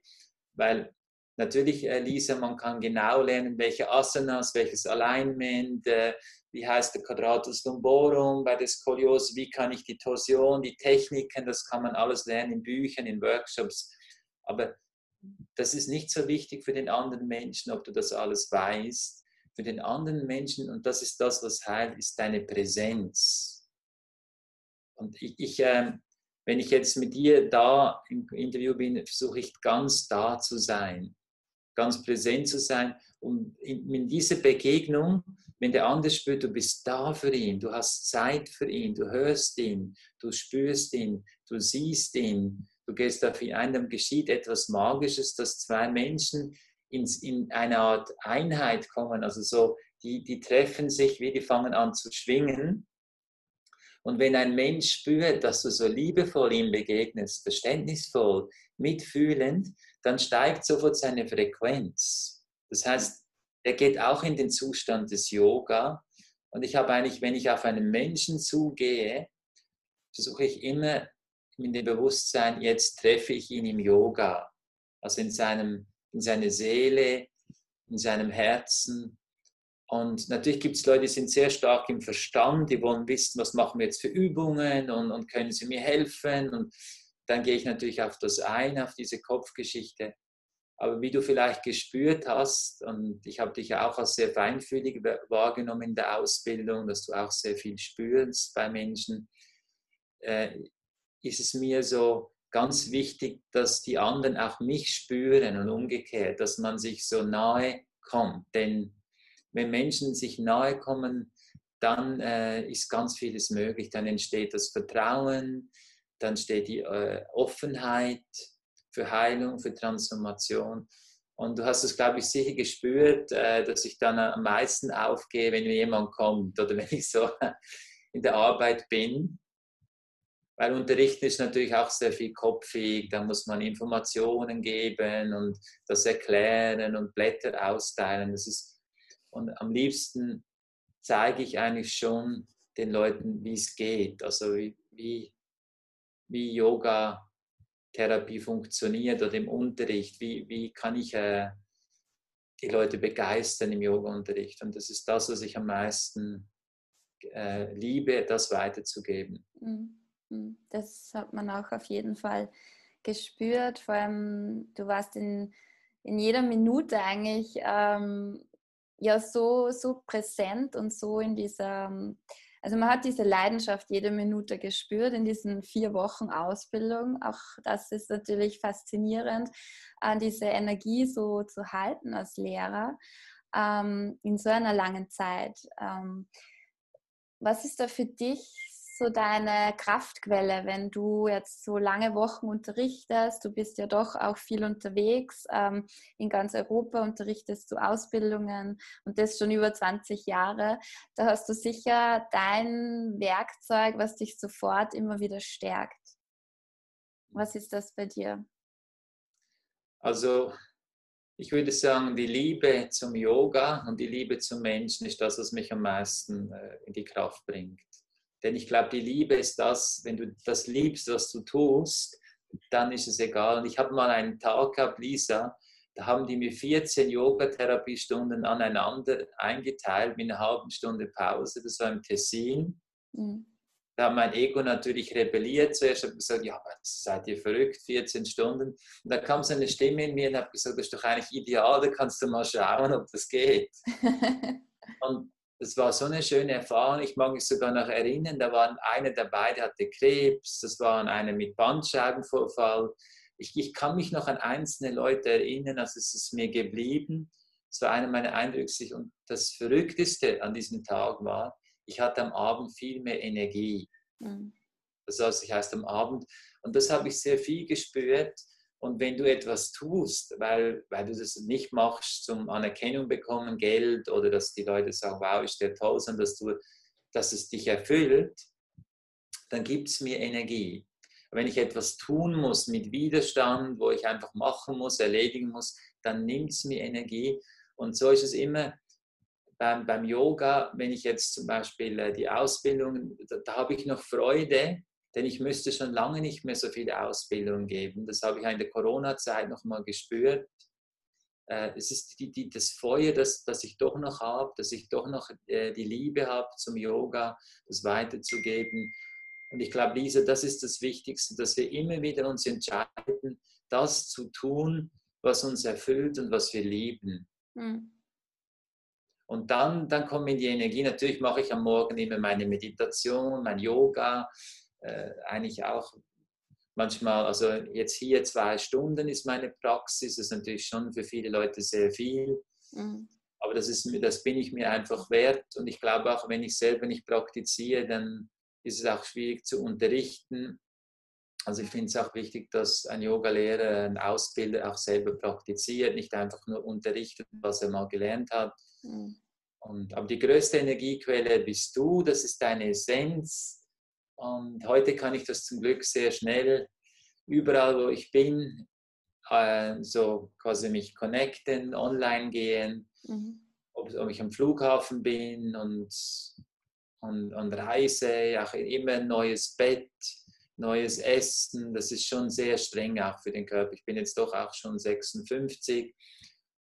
weil natürlich, äh, Lisa, man kann genau lernen, welche Asanas, welches Alignment, äh, wie heißt der Quadratus lumborum bei der Skoliose, wie kann ich die Torsion, die Techniken, das kann man alles lernen in Büchern, in Workshops. Aber das ist nicht so wichtig für den anderen Menschen, ob du das alles weißt. Für den anderen Menschen, und das ist das, was heilt, ist deine Präsenz. Und ich, ich äh, wenn ich jetzt mit dir da im Interview bin, versuche ich ganz da zu sein, ganz präsent zu sein. Und in, in dieser Begegnung, wenn der andere spürt, du bist da für ihn, du hast Zeit für ihn, du hörst ihn, du spürst ihn, du siehst ihn, du gehst auf ihn ein, dann geschieht etwas Magisches, dass zwei Menschen in, in eine Art Einheit kommen. Also so, die, die treffen sich, wie die fangen an zu schwingen. Und wenn ein Mensch spürt, dass du so liebevoll ihm begegnest, verständnisvoll, mitfühlend, dann steigt sofort seine Frequenz. Das heißt, er geht auch in den Zustand des Yoga. Und ich habe eigentlich, wenn ich auf einen Menschen zugehe, versuche ich immer in dem Bewusstsein, jetzt treffe ich ihn im Yoga, also in, seinem, in seine Seele, in seinem Herzen. Und natürlich gibt es Leute, die sind sehr stark im Verstand, die wollen wissen, was machen wir jetzt für Übungen und, und können sie mir helfen. Und dann gehe ich natürlich auf das ein, auf diese Kopfgeschichte. Aber wie du vielleicht gespürt hast, und ich habe dich ja auch als sehr feinfühlig wahrgenommen in der Ausbildung, dass du auch sehr viel spürst bei Menschen, äh, ist es mir so ganz wichtig, dass die anderen auch mich spüren und umgekehrt, dass man sich so nahe kommt. Denn wenn Menschen sich nahe kommen, dann äh, ist ganz vieles möglich. Dann entsteht das Vertrauen, dann steht die äh, Offenheit für Heilung, für Transformation. Und du hast es, glaube ich, sicher gespürt, äh, dass ich dann am meisten aufgehe, wenn mir jemand kommt oder wenn ich so in der Arbeit bin weil Unterrichten ist natürlich auch sehr viel kopfig, da muss man Informationen geben und das erklären und Blätter austeilen. Das ist, und am liebsten zeige ich eigentlich schon den Leuten, wie es geht, also wie, wie, wie Yoga-Therapie funktioniert oder im Unterricht, wie, wie kann ich äh, die Leute begeistern im Yoga-Unterricht. Und das ist das, was ich am meisten äh, liebe, das weiterzugeben. Mhm. Mhm. Das hat man auch auf jeden Fall gespürt. Vor allem, du warst in, in jeder Minute eigentlich ähm, ja so, so präsent und so in dieser, also man hat diese Leidenschaft jede Minute gespürt in diesen vier Wochen Ausbildung. Auch das ist natürlich faszinierend, an diese Energie so zu halten als Lehrer ähm, in so einer langen Zeit. Ähm, was ist da für dich so deine Kraftquelle, wenn du jetzt so lange Wochen unterrichtest? Du bist ja doch auch viel unterwegs. Ähm, in ganz Europa unterrichtest du Ausbildungen und das schon über 20 Jahre. Da hast du sicher dein Werkzeug, was dich sofort immer wieder stärkt. Was ist das bei dir? Also ich würde sagen, die Liebe zum Yoga und die Liebe zum Menschen ist das, was mich am meisten äh, in die Kraft bringt. Denn ich glaube, die Liebe ist das, wenn du das liebst, was du tust, dann ist es egal. Und ich habe mal einen Tag gehabt, Lisa, da haben die mir 14 Yoga-Therapiestunden aneinander eingeteilt mit einer halben Stunde Pause. Das war im Tessin. Mhm. Da hat mein Ego natürlich rebelliert. Zuerst habe ich gesagt, ja, seid ihr verrückt, 14 Stunden. Und da kam so eine Stimme in mir und habe gesagt, das ist doch eigentlich ideal, da kannst du mal schauen, ob das geht. und das war so eine schöne Erfahrung. Ich mag mich sogar noch erinnern, da war einer dabei, der hatte Krebs, das war einer mit Bandscheibenvorfall. Ich, ich kann mich noch an einzelne Leute erinnern, also es ist mir geblieben. Es war einer meiner Eindrücke. Und das Verrückteste an diesem Tag war, ich hatte am Abend viel mehr Energie. Mhm. Das heißt am Abend. Und das habe ich sehr viel gespürt und wenn du etwas tust, weil, weil du das nicht machst zum Anerkennung bekommen, Geld oder dass die Leute sagen, wow, ist der toll, sondern dass, du, dass es dich erfüllt, dann gibt es mir Energie. Wenn ich etwas tun muss mit Widerstand, wo ich einfach machen muss, erledigen muss, dann nimmt es mir Energie. Und so ist es immer beim, beim Yoga, wenn ich jetzt zum Beispiel äh, die Ausbildung, da, da habe ich noch Freude, denn ich müsste schon lange nicht mehr so viel Ausbildung geben. Das habe ich in der Corona-Zeit noch mal gespürt. Äh, es ist die, die, das Feuer, das, das ich doch noch habe, dass ich doch noch äh, die Liebe habe zum Yoga, das weiterzugeben. Und ich glaube, Lisa, das ist das Wichtigste, dass wir immer wieder uns entscheiden, das zu tun, was uns erfüllt und was wir lieben. Mhm. Und dann, dann kommen die Energie. Natürlich mache ich am Morgen immer meine Meditation, mein Yoga, äh, eigentlich auch manchmal, also jetzt hier zwei Stunden ist meine Praxis, das ist natürlich schon für viele Leute sehr viel. Mhm. Aber das, ist, das bin ich mir einfach wert. Und ich glaube auch, wenn ich selber nicht praktiziere, dann ist es auch schwierig zu unterrichten. Also ich finde es auch wichtig, dass ein Yogalehrer, ein Ausbilder auch selber praktiziert, nicht einfach nur unterrichtet, was er mal gelernt hat. Mhm. Und, aber die größte Energiequelle bist du, das ist deine Essenz. Und heute kann ich das zum Glück sehr schnell überall, wo ich bin, äh, so quasi mich connecten, online gehen, mhm. ob, ob, ich am Flughafen bin und, und, und reise, auch immer ein neues Bett, neues Essen. Das ist schon sehr streng auch für den Körper. Ich bin jetzt doch auch schon 56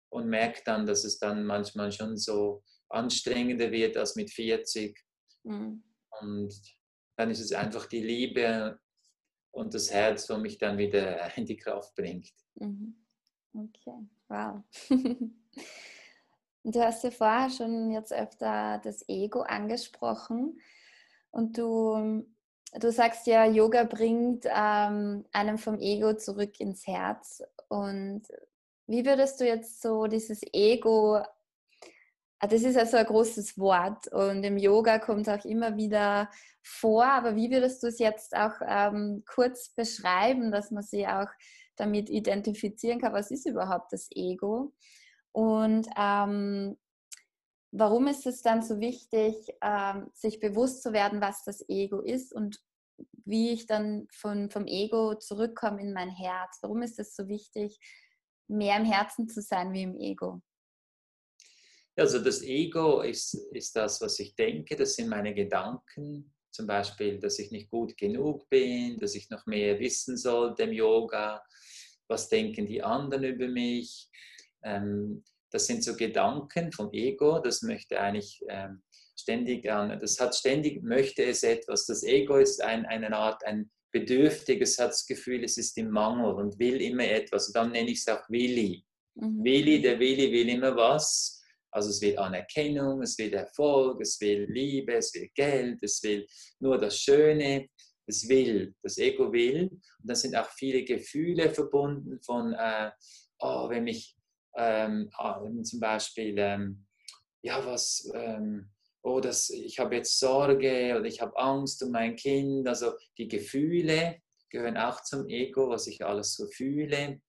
und merke dann, dass es dann manchmal schon so anstrengender wird als mit 40. Mhm. Und dann ist es einfach die Liebe und das Herz, wo mich dann wieder in die Kraft bringt. Mhm. Okay, wow. Du hast ja vorher schon jetzt öfter das Ego angesprochen und du, du sagst ja, Yoga bringt ähm, einem vom Ego zurück ins Herz. Und wie würdest du jetzt so dieses Ego das ist also ein großes Wort und im Yoga kommt es auch immer wieder vor. Aber wie würdest du es jetzt auch ähm, kurz beschreiben, dass man sich auch damit identifizieren kann, was ist überhaupt das Ego? Und ähm, warum ist es dann so wichtig, ähm, sich bewusst zu werden, was das Ego ist und wie ich dann von, vom Ego zurückkomme in mein Herz. Warum ist es so wichtig, mehr im Herzen zu sein wie im Ego? Also das Ego ist, ist das, was ich denke, das sind meine Gedanken. Zum Beispiel, dass ich nicht gut genug bin, dass ich noch mehr wissen sollte im Yoga. Was denken die anderen über mich? Ähm, das sind so Gedanken vom Ego, das möchte eigentlich ähm, ständig an, das hat ständig, möchte es etwas. Das Ego ist ein, eine Art, ein Bedürftiges, hat das Gefühl, es ist im Mangel und will immer etwas. Und dann nenne ich es auch Willi. Mhm. Willi, der Willi will immer was. Also es will Anerkennung, es will Erfolg, es will Liebe, es will Geld, es will nur das Schöne. Es will, das Ego will. Und da sind auch viele Gefühle verbunden von, äh, oh, wenn mich ähm, ah, zum Beispiel, ähm, ja, was, ähm, oh, das, ich habe jetzt Sorge oder ich habe Angst um mein Kind. Also die Gefühle gehören auch zum Ego, was ich alles so fühle.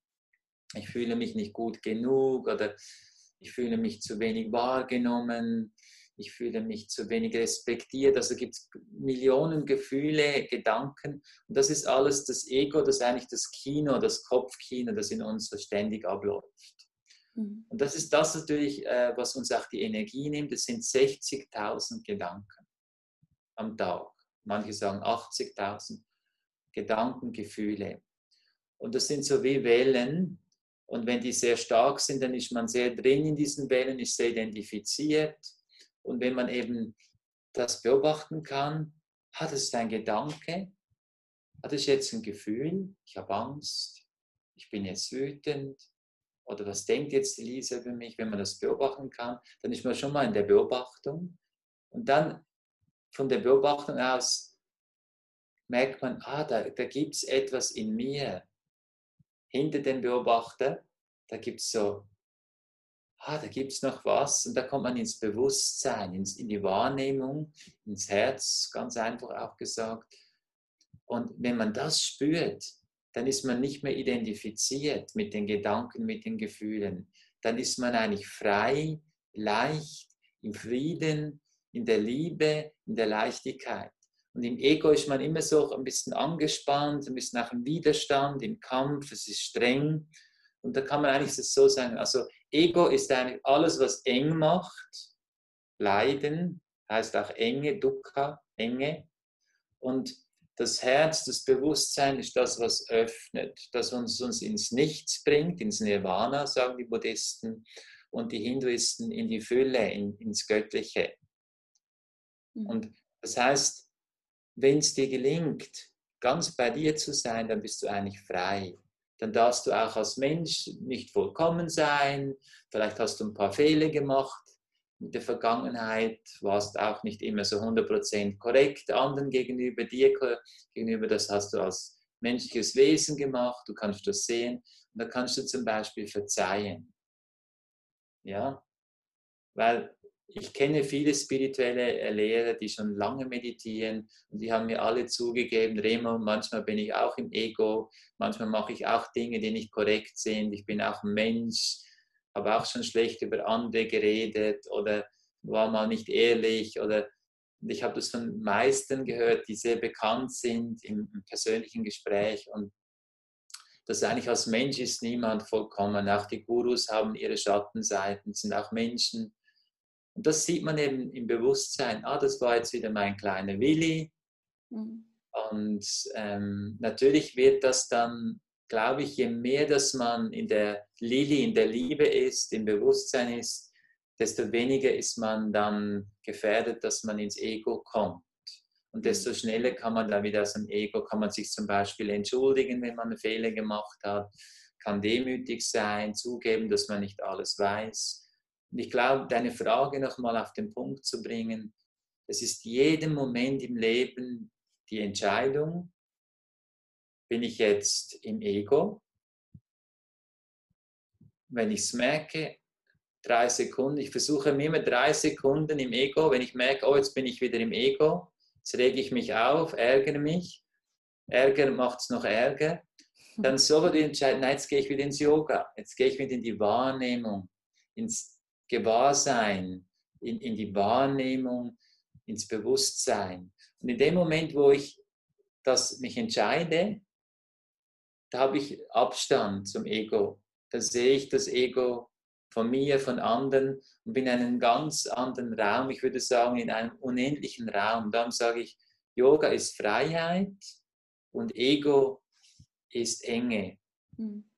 Ich fühle mich nicht gut genug oder ich fühle mich zu wenig wahrgenommen, ich fühle mich zu wenig respektiert. Also gibt es Millionen Gefühle, Gedanken. Und das ist alles das Ego, das ist eigentlich das Kino, das Kopfkino, das in uns so ständig abläuft. Mhm. Und das ist das natürlich, äh, was uns auch die Energie nimmt. Das sind 60.000 Gedanken am Tag. Manche sagen 80.000 Gedanken, Gefühle. Und das sind so wie Wellen. Und wenn die sehr stark sind, dann ist man sehr drin in diesen Wellen, ist sehr identifiziert. Und wenn man eben das beobachten kann, hat es ein Gedanke, hat es jetzt ein Gefühl, ich habe Angst, ich bin jetzt wütend, oder was denkt jetzt die Lisa über mich, wenn man das beobachten kann, dann ist man schon mal in der Beobachtung. Und dann von der Beobachtung aus merkt man, ah, da, da gibt es etwas in mir. Hinter dem Beobachter, da gibt es so, ah, da gibt es noch was. Und da kommt man ins Bewusstsein, ins, in die Wahrnehmung, ins Herz, ganz einfach auch gesagt. Und wenn man das spürt, dann ist man nicht mehr identifiziert mit den Gedanken, mit den Gefühlen. Dann ist man eigentlich frei, leicht, im Frieden, in der Liebe, in der Leichtigkeit. Und im Ego ist man immer so ein bisschen angespannt, ein bisschen nach dem Widerstand, im Kampf, es ist streng. Und da kann man eigentlich so sagen, also Ego ist eigentlich alles, was eng macht. Leiden heißt auch Enge, Dukkha, Enge. Und das Herz, das Bewusstsein ist das, was öffnet, das uns, uns ins Nichts bringt, ins Nirvana, sagen die Buddhisten, und die Hinduisten in die Fülle, in, ins Göttliche. Mhm. Und das heißt, wenn es dir gelingt, ganz bei dir zu sein, dann bist du eigentlich frei. Dann darfst du auch als Mensch nicht vollkommen sein. Vielleicht hast du ein paar Fehler gemacht mit der Vergangenheit, warst auch nicht immer so 100% korrekt anderen gegenüber, dir gegenüber, das hast du als menschliches Wesen gemacht, du kannst das sehen und da kannst du zum Beispiel verzeihen. Ja, weil ich kenne viele spirituelle Lehrer, die schon lange meditieren und die haben mir alle zugegeben, Remo, manchmal bin ich auch im Ego, manchmal mache ich auch Dinge, die nicht korrekt sind, ich bin auch Mensch, habe auch schon schlecht über andere geredet oder war mal nicht ehrlich oder ich habe das von meisten gehört, die sehr bekannt sind im, im persönlichen Gespräch und dass eigentlich als Mensch ist niemand vollkommen. Auch die Gurus haben ihre Schattenseiten, sind auch Menschen. Und das sieht man eben im Bewusstsein. Ah, das war jetzt wieder mein kleiner Willi. Mhm. Und ähm, natürlich wird das dann glaube ich, je mehr, dass man in der Lili, in der Liebe ist, im Bewusstsein ist, desto weniger ist man dann gefährdet, dass man ins Ego kommt. Und desto mhm. schneller kann man dann wieder aus dem Ego, kann man sich zum Beispiel entschuldigen, wenn man einen Fehler gemacht hat, kann demütig sein, zugeben, dass man nicht alles weiß. Und ich glaube, deine Frage nochmal auf den Punkt zu bringen, es ist jeden Moment im Leben die Entscheidung, bin ich jetzt im Ego? Wenn ich es merke, drei Sekunden, ich versuche mir immer drei Sekunden im Ego, wenn ich merke, oh, jetzt bin ich wieder im Ego, jetzt rege ich mich auf, ärgere mich, Ärger macht es noch Ärger, dann sofort entscheiden, nein, jetzt gehe ich wieder ins Yoga, jetzt gehe ich wieder in die Wahrnehmung, ins Gewahrsein, in, in die Wahrnehmung, ins Bewusstsein. Und in dem Moment, wo ich das mich entscheide, da habe ich Abstand zum Ego. Da sehe ich das Ego von mir, von anderen und bin in einem ganz anderen Raum. Ich würde sagen, in einem unendlichen Raum. Darum sage ich, Yoga ist Freiheit und Ego ist Enge. Mhm.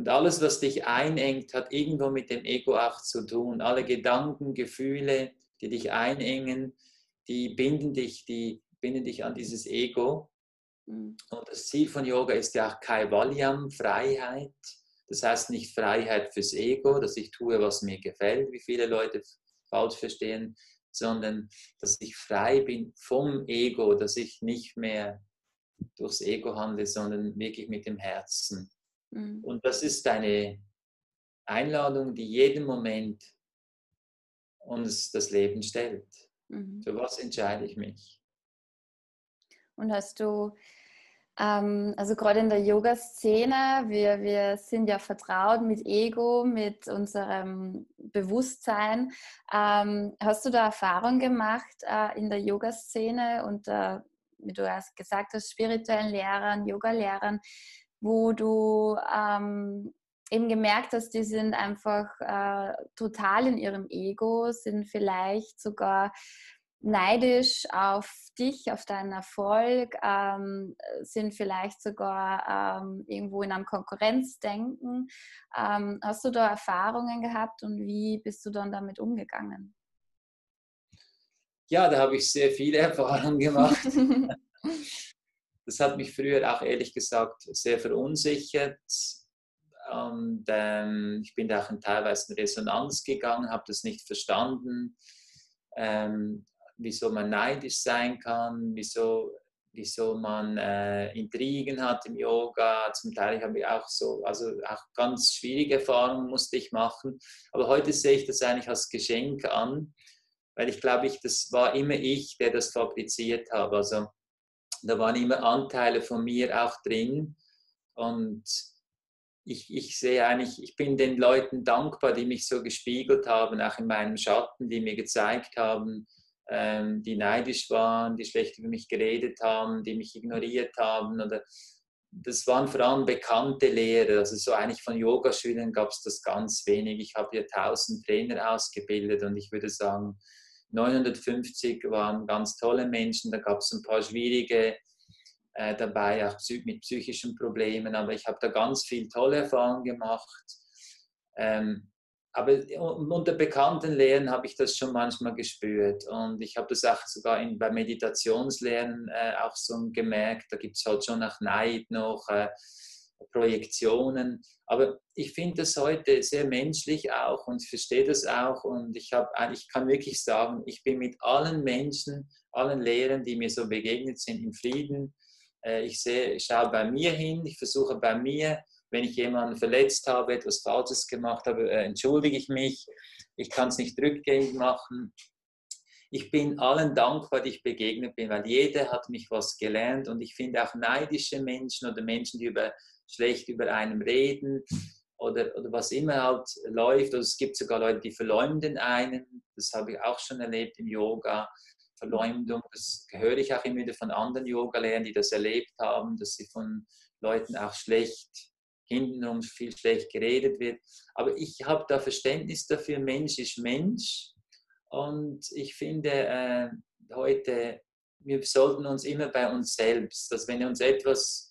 Und alles, was dich einengt, hat irgendwo mit dem Ego auch zu tun. Alle Gedanken, Gefühle, die dich einengen, die binden dich, die binden dich an dieses Ego. Mhm. Und das Ziel von Yoga ist ja auch Kaivalyam, Freiheit. Das heißt nicht Freiheit fürs Ego, dass ich tue, was mir gefällt, wie viele Leute falsch verstehen, sondern dass ich frei bin vom Ego, dass ich nicht mehr durchs Ego handle, sondern wirklich mit dem Herzen. Mhm. Und das ist eine Einladung, die jeden Moment uns das Leben stellt. Mhm. Für was entscheide ich mich? Und hast du, ähm, also gerade in der Yoga-Szene, wir, wir sind ja vertraut mit Ego, mit unserem Bewusstsein. Ähm, hast du da Erfahrung gemacht äh, in der Yoga-Szene und äh, wie du hast gesagt hast, spirituellen Lehrern, Yoga-Lehrern, wo du ähm, eben gemerkt hast, die sind einfach äh, total in ihrem Ego, sind vielleicht sogar neidisch auf dich, auf deinen Erfolg, ähm, sind vielleicht sogar ähm, irgendwo in einem Konkurrenzdenken. Ähm, hast du da Erfahrungen gehabt und wie bist du dann damit umgegangen? Ja, da habe ich sehr viele Erfahrungen gemacht. das hat mich früher auch ehrlich gesagt sehr verunsichert. Und ähm, ich bin da auch in teilweise in Resonanz gegangen, habe das nicht verstanden, ähm, wieso man neidisch sein kann, wieso, wieso man äh, Intrigen hat im Yoga. Zum Teil habe ich auch so, also auch ganz schwierige Erfahrungen musste ich machen. Aber heute sehe ich das eigentlich als Geschenk an, weil ich glaube, ich, das war immer ich, der das fabriziert habe. Also da waren immer Anteile von mir auch drin. Und ich, ich sehe eigentlich, ich bin den Leuten dankbar, die mich so gespiegelt haben, auch in meinem Schatten, die mir gezeigt haben, ähm, die neidisch waren, die schlecht über mich geredet haben, die mich ignoriert haben. Oder das waren vor allem bekannte Lehrer. Also so eigentlich von Yogaschülern gab es das ganz wenig. Ich habe hier 1000 Trainer ausgebildet und ich würde sagen, 950 waren ganz tolle Menschen, da gab es ein paar schwierige äh, dabei, auch mit psychischen Problemen, aber ich habe da ganz viel tolle Erfahrungen gemacht. Ähm, aber unter bekannten Lehren habe ich das schon manchmal gespürt und ich habe das auch sogar in, bei Meditationslehren äh, auch so gemerkt, da gibt es halt schon nach Neid noch. Äh, Projektionen. Aber ich finde das heute sehr menschlich auch und verstehe das auch. Und ich, hab, ich kann wirklich sagen, ich bin mit allen Menschen, allen Lehrern, die mir so begegnet sind, in Frieden. Äh, ich, sehe, ich schaue bei mir hin, ich versuche bei mir, wenn ich jemanden verletzt habe, etwas Falsches gemacht habe, äh, entschuldige ich mich. Ich kann es nicht rückgängig machen ich bin allen dankbar, die ich begegnet bin, weil jeder hat mich was gelernt und ich finde auch neidische Menschen oder Menschen, die über schlecht über einem reden oder, oder was immer halt läuft. Oder es gibt sogar Leute, die verleumden einen. Das habe ich auch schon erlebt im Yoga. Verleumdung, das höre ich auch immer wieder von anderen Yoga-Lehrern, die das erlebt haben, dass sie von Leuten auch schlecht hintenrum viel schlecht geredet wird. Aber ich habe da Verständnis dafür, Mensch ist Mensch. Und ich finde äh, heute, wir sollten uns immer bei uns selbst, dass wenn uns etwas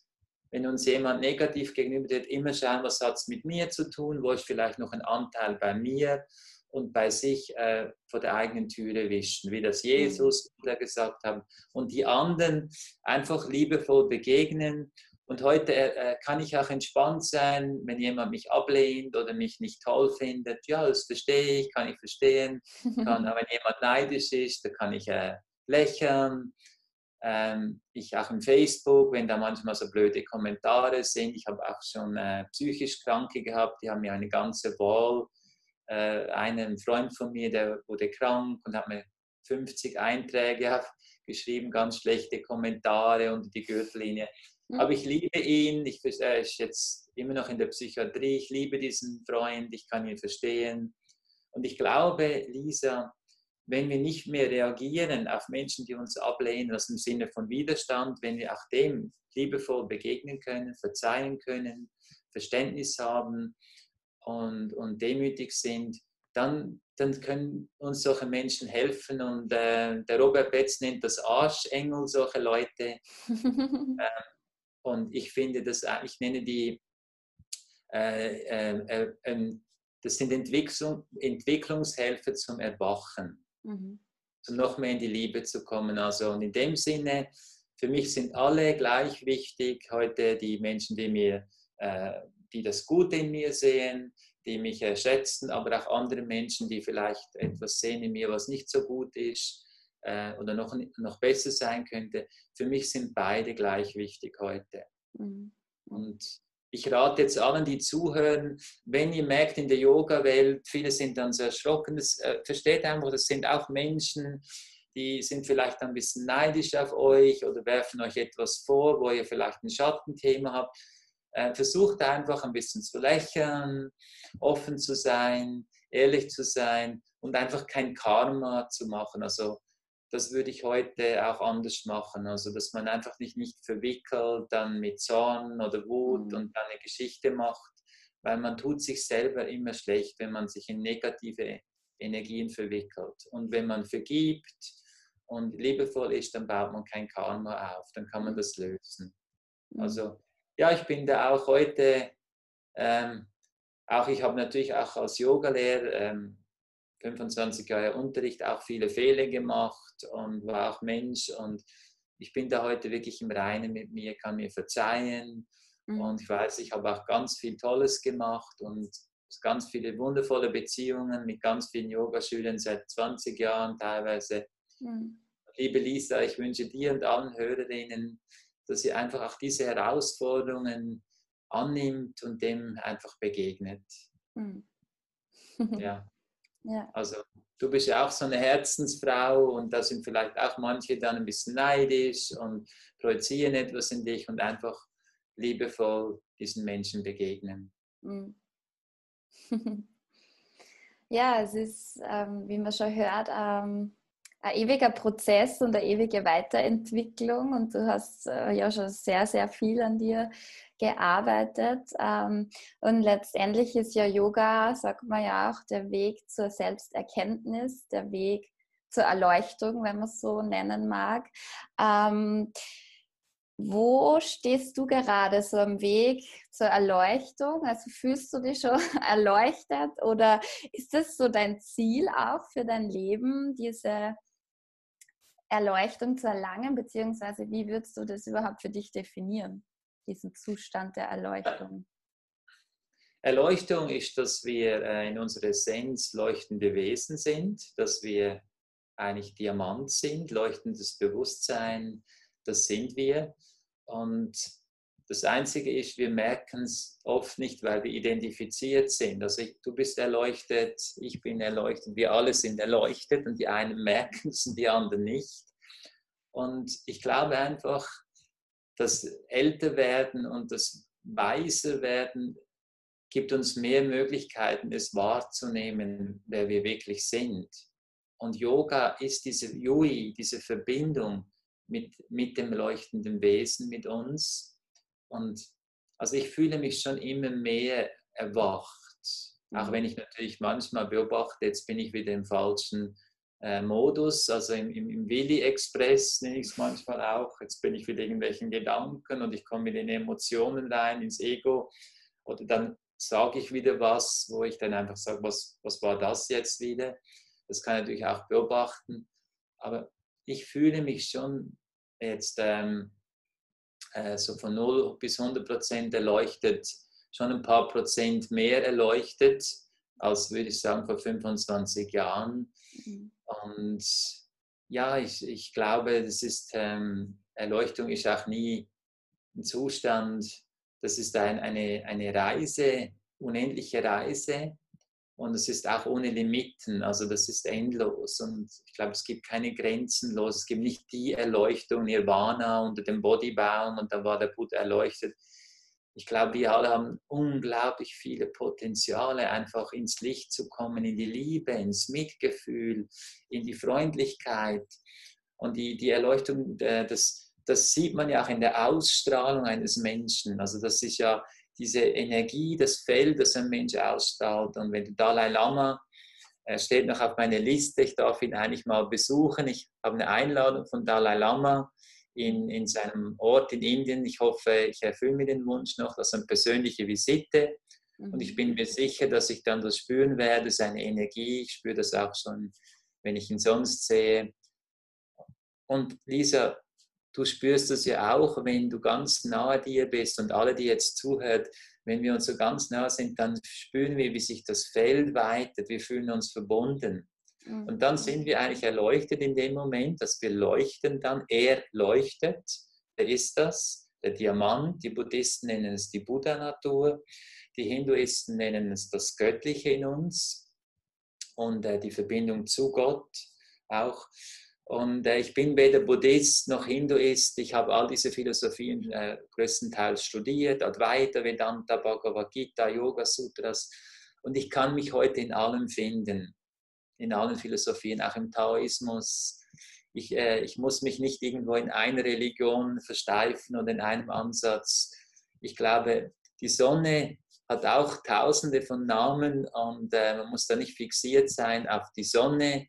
wenn uns jemand negativ gegenübertritt, immer schauen, was hat es mit mir zu tun, wo ist vielleicht noch ein Anteil bei mir und bei sich äh, vor der eigenen Türe wischen, wie das Jesus mhm. gesagt hat. Und die anderen einfach liebevoll begegnen. Und heute äh, kann ich auch entspannt sein, wenn jemand mich ablehnt oder mich nicht toll findet. Ja, das verstehe ich, kann ich verstehen. Kann, wenn jemand neidisch ist, da kann ich äh, lächeln ähm, ich auch im Facebook, wenn da manchmal so blöde Kommentare sind. Ich habe auch schon äh, psychisch Kranke gehabt, die haben mir eine ganze Wall. Äh, einen Freund von mir, der wurde krank und hat mir 50 Einträge geschrieben, ganz schlechte Kommentare unter die Gürtellinie. Mhm. Aber ich liebe ihn, ich, er ist jetzt immer noch in der Psychiatrie, ich liebe diesen Freund, ich kann ihn verstehen. Und ich glaube, Lisa, wenn wir nicht mehr reagieren auf Menschen, die uns ablehnen, das im Sinne von Widerstand, wenn wir auch dem liebevoll begegnen können, verzeihen können, Verständnis haben und, und demütig sind, dann, dann können uns solche Menschen helfen. Und äh, der Robert Betz nennt das Arschengel, solche Leute. ähm, und ich finde das, ich nenne die, äh, äh, äh ähm, das sind Entwicklung, Entwicklungshelfer zum Erwachen, mhm. um noch mehr in die Liebe zu kommen. Also und in dem Sinne, für mich sind alle gleich wichtig heute die Menschen, die mir, äh, die das Gute in mir sehen, die mich schätzen, aber auch andere Menschen, die vielleicht etwas sehen in mir, was nicht so gut ist äh, oder noch, noch besser sein könnte. Für mich sind beide gleich wichtig heute. Mhm. Und ich rate jetzt allen, die zuhören, wenn ihr merkt in der Yoga-Welt, viele sind dann so erschrocken, das, äh, versteht einfach, das sind auch Menschen, die sind vielleicht ein bisschen neidisch auf euch oder werfen euch etwas vor, wo ihr vielleicht ein Schattenthema habt. Äh, versucht einfach ein bisschen zu lächeln, offen zu sein, ehrlich zu sein und einfach kein Karma zu machen. Also das würde ich heute auch anders machen. Also dass man einfach nicht, nicht verwickelt, dann mit Zorn oder Wut mhm. und dann eine Geschichte macht, weil man tut sich selber immer schlecht, wenn man sich in negative Energien verwickelt. Und wenn man vergibt und liebevoll ist, dann baut man kein Karma auf, dann kann man das lösen. Mhm. Also ja, ich bin da auch heute, ähm, auch ich habe natürlich auch als Yogalehrer ähm, 25 Jahre Unterricht auch viele Fehler gemacht und war auch Mensch und ich bin da heute wirklich im Reinen mit mir, kann mir verzeihen mhm. und ich weiß, ich habe auch ganz viel Tolles gemacht und ganz viele wundervolle Beziehungen mit ganz vielen Yogaschülern seit 20 Jahren teilweise. Mhm. Liebe Lisa, ich wünsche dir und allen Hörerinnen dass ihr einfach auch diese Herausforderungen annimmt und dem einfach begegnet. Mhm. ja. ja. Also du bist ja auch so eine Herzensfrau und da sind vielleicht auch manche dann ein bisschen neidisch und projizieren etwas in dich und einfach liebevoll diesen Menschen begegnen. Mhm. ja, es ist, ähm, wie man schon hört, ähm, ein ewiger Prozess und eine ewige Weiterentwicklung und du hast äh, ja schon sehr, sehr viel an dir gearbeitet. Ähm, und letztendlich ist ja Yoga, sagt man ja auch, der Weg zur Selbsterkenntnis, der Weg zur Erleuchtung, wenn man es so nennen mag. Ähm, wo stehst du gerade so am Weg zur Erleuchtung? Also fühlst du dich schon erleuchtet oder ist das so dein Ziel auch für dein Leben, diese Erleuchtung zu erlangen, beziehungsweise wie würdest du das überhaupt für dich definieren, diesen Zustand der Erleuchtung? Erleuchtung ist, dass wir äh, in unserer Essenz leuchtende Wesen sind, dass wir eigentlich Diamant sind, leuchtendes Bewusstsein, das sind wir. Und das Einzige ist, wir merken es oft nicht, weil wir identifiziert sind. Also ich, du bist erleuchtet, ich bin erleuchtet, wir alle sind erleuchtet und die einen merken es und die anderen nicht. Und ich glaube einfach, das Älterwerden und das Weiserwerden gibt uns mehr Möglichkeiten, es wahrzunehmen, wer wir wirklich sind. Und Yoga ist diese Yui, diese Verbindung mit, mit dem leuchtenden Wesen, mit uns und also ich fühle mich schon immer mehr erwacht. Auch mhm. wenn ich natürlich manchmal beobachte, jetzt bin ich wieder im falschen äh, Modus, also im, im, im Willi-Express nenne ich es manchmal auch. Jetzt bin ich wieder irgendwelchen Gedanken und ich komme in die Emotionen rein, ins Ego. Oder dann sage ich wieder was, wo ich dann einfach sage, was, was war das jetzt wieder? Das kann ich natürlich auch beobachten. Aber ich fühle mich schon jetzt ähm, äh, so von 0 bis 100 Prozent erleuchtet, schon ein paar Prozent mehr erleuchtet, als würde ich sagen vor 25 Jahren. Mhm. Und ja, ich, ich glaube, das ist, ähm, Erleuchtung ist auch nie ein Zustand, das ist ein, eine, eine Reise, unendliche Reise. Und es ist auch ohne Limiten, also das ist endlos. Und ich glaube, es gibt keine Grenzen los. Es gibt nicht die Erleuchtung, Nirvana unter dem Bodybaum und dann war der Buddha erleuchtet. ich glaube, wir alle haben unglaublich viele Potenziale, einfach ins Licht zu kommen, in die Liebe, ins Mitgefühl, in die Freundlichkeit. Und die, die Erleuchtung, äh, das, das sieht man ja auch in der Ausstrahlung eines Menschen. Also das ist ja diese Energie, das Feld, das ein Mensch ausstrahlt. Und wenn der Dalai Lama er steht noch auf meiner Liste, ich darf ihn eigentlich mal besuchen. Ich habe eine Einladung von Dalai Lama in, in seinem Ort in Indien. Ich hoffe, ich erfülle mir den Wunsch noch, das ist eine persönliche Visite. Und ich bin mir sicher, dass ich dann das spüren werde, seine Energie. Ich spüre das auch schon, wenn ich ihn sonst sehe. Und Lisa, du spürst das ja auch, wenn du ganz nahe dir bist und alle, die jetzt zuhört, wenn wir uns so ganz nah sind, dann spüren wir, wie sich das Feld weitet. Wir fühlen uns verbunden. Und dann sind wir eigentlich erleuchtet in dem Moment, dass wir leuchten dann. Er leuchtet. Wer ist das? Der Diamant. Die Buddhisten nennen es die Buddha-Natur. Die Hinduisten nennen es das Göttliche in uns und äh, die Verbindung zu Gott auch. Und äh, ich bin weder Buddhist noch Hinduist. Ich habe all diese Philosophien äh, größtenteils studiert, Advaita, Vedanta, Bhagavad Gita, Yoga Sutras. Und ich kann mich heute in allem finden in allen Philosophien, auch im Taoismus. Ich, äh, ich muss mich nicht irgendwo in eine Religion versteifen oder in einem Ansatz. Ich glaube, die Sonne hat auch tausende von Namen und äh, man muss da nicht fixiert sein auf die Sonne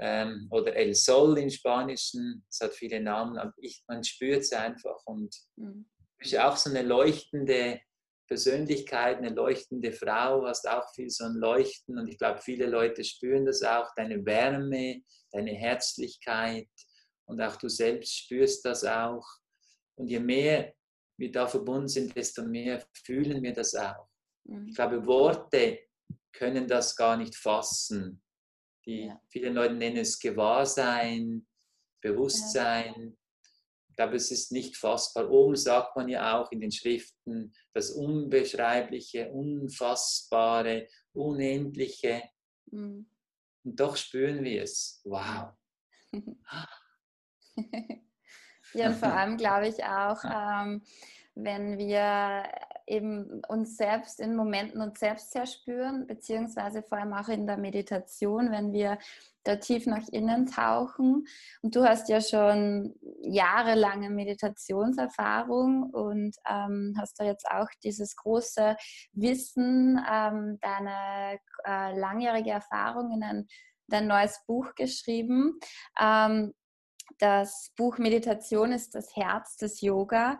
ähm, oder El Sol im Spanischen. Es hat viele Namen, aber ich, man spürt es einfach und mhm. ist auch so eine leuchtende Persönlichkeit, eine leuchtende Frau, hast auch viel so ein Leuchten und ich glaube, viele Leute spüren das auch, deine Wärme, deine Herzlichkeit und auch du selbst spürst das auch. Und je mehr wir da verbunden sind, desto mehr fühlen wir das auch. Mhm. Ich glaube, Worte können das gar nicht fassen. Die, ja. Viele Leute nennen es Gewahrsein, Bewusstsein. Ja glaube, es ist nicht fassbar. Oben sagt man ja auch in den Schriften das Unbeschreibliche, Unfassbare, Unendliche. Mhm. Und doch spüren wir es. Wow. ja, und vor allem glaube ich auch, ähm, wenn wir eben uns selbst in Momenten uns selbst sehr spüren, beziehungsweise vor allem auch in der Meditation, wenn wir da tief nach innen tauchen. Und du hast ja schon jahrelange Meditationserfahrung und ähm, hast da jetzt auch dieses große Wissen, ähm, deine äh, langjährige Erfahrung in ein, dein neues Buch geschrieben. Ähm, das Buch Meditation ist das Herz des Yoga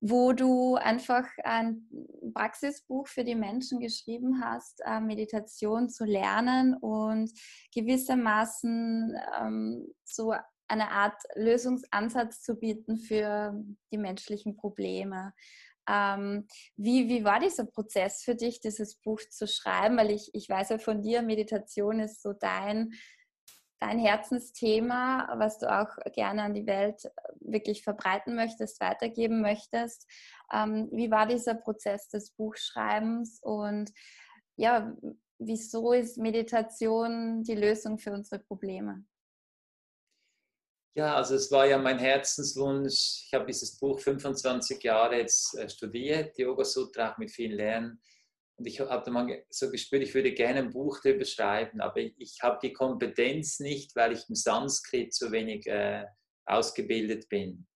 wo du einfach ein Praxisbuch für die Menschen geschrieben hast, äh, Meditation zu lernen und gewissermaßen ähm, so eine Art Lösungsansatz zu bieten für die menschlichen Probleme. Ähm, wie, wie war dieser Prozess für dich, dieses Buch zu schreiben? Weil ich, ich weiß ja von dir, Meditation ist so dein dein Herzensthema, was du auch gerne an die Welt äh, wirklich verbreiten möchtest, weitergeben möchtest. Ähm, wie war dieser Prozess des Buchschreibens und ja, wieso ist Meditation die Lösung für unsere Probleme? Ja, also es war ja mein Herzenswunsch. Ich habe dieses Buch 25 Jahre jetzt äh, studiert, Yoga Sutra, auch mit vielen Lernen. Und ich habe mal so gespürt, ich würde gerne ein Buch darüber schreiben, aber ich habe die Kompetenz nicht, weil ich im Sanskrit zu wenig äh, ausgebildet bin.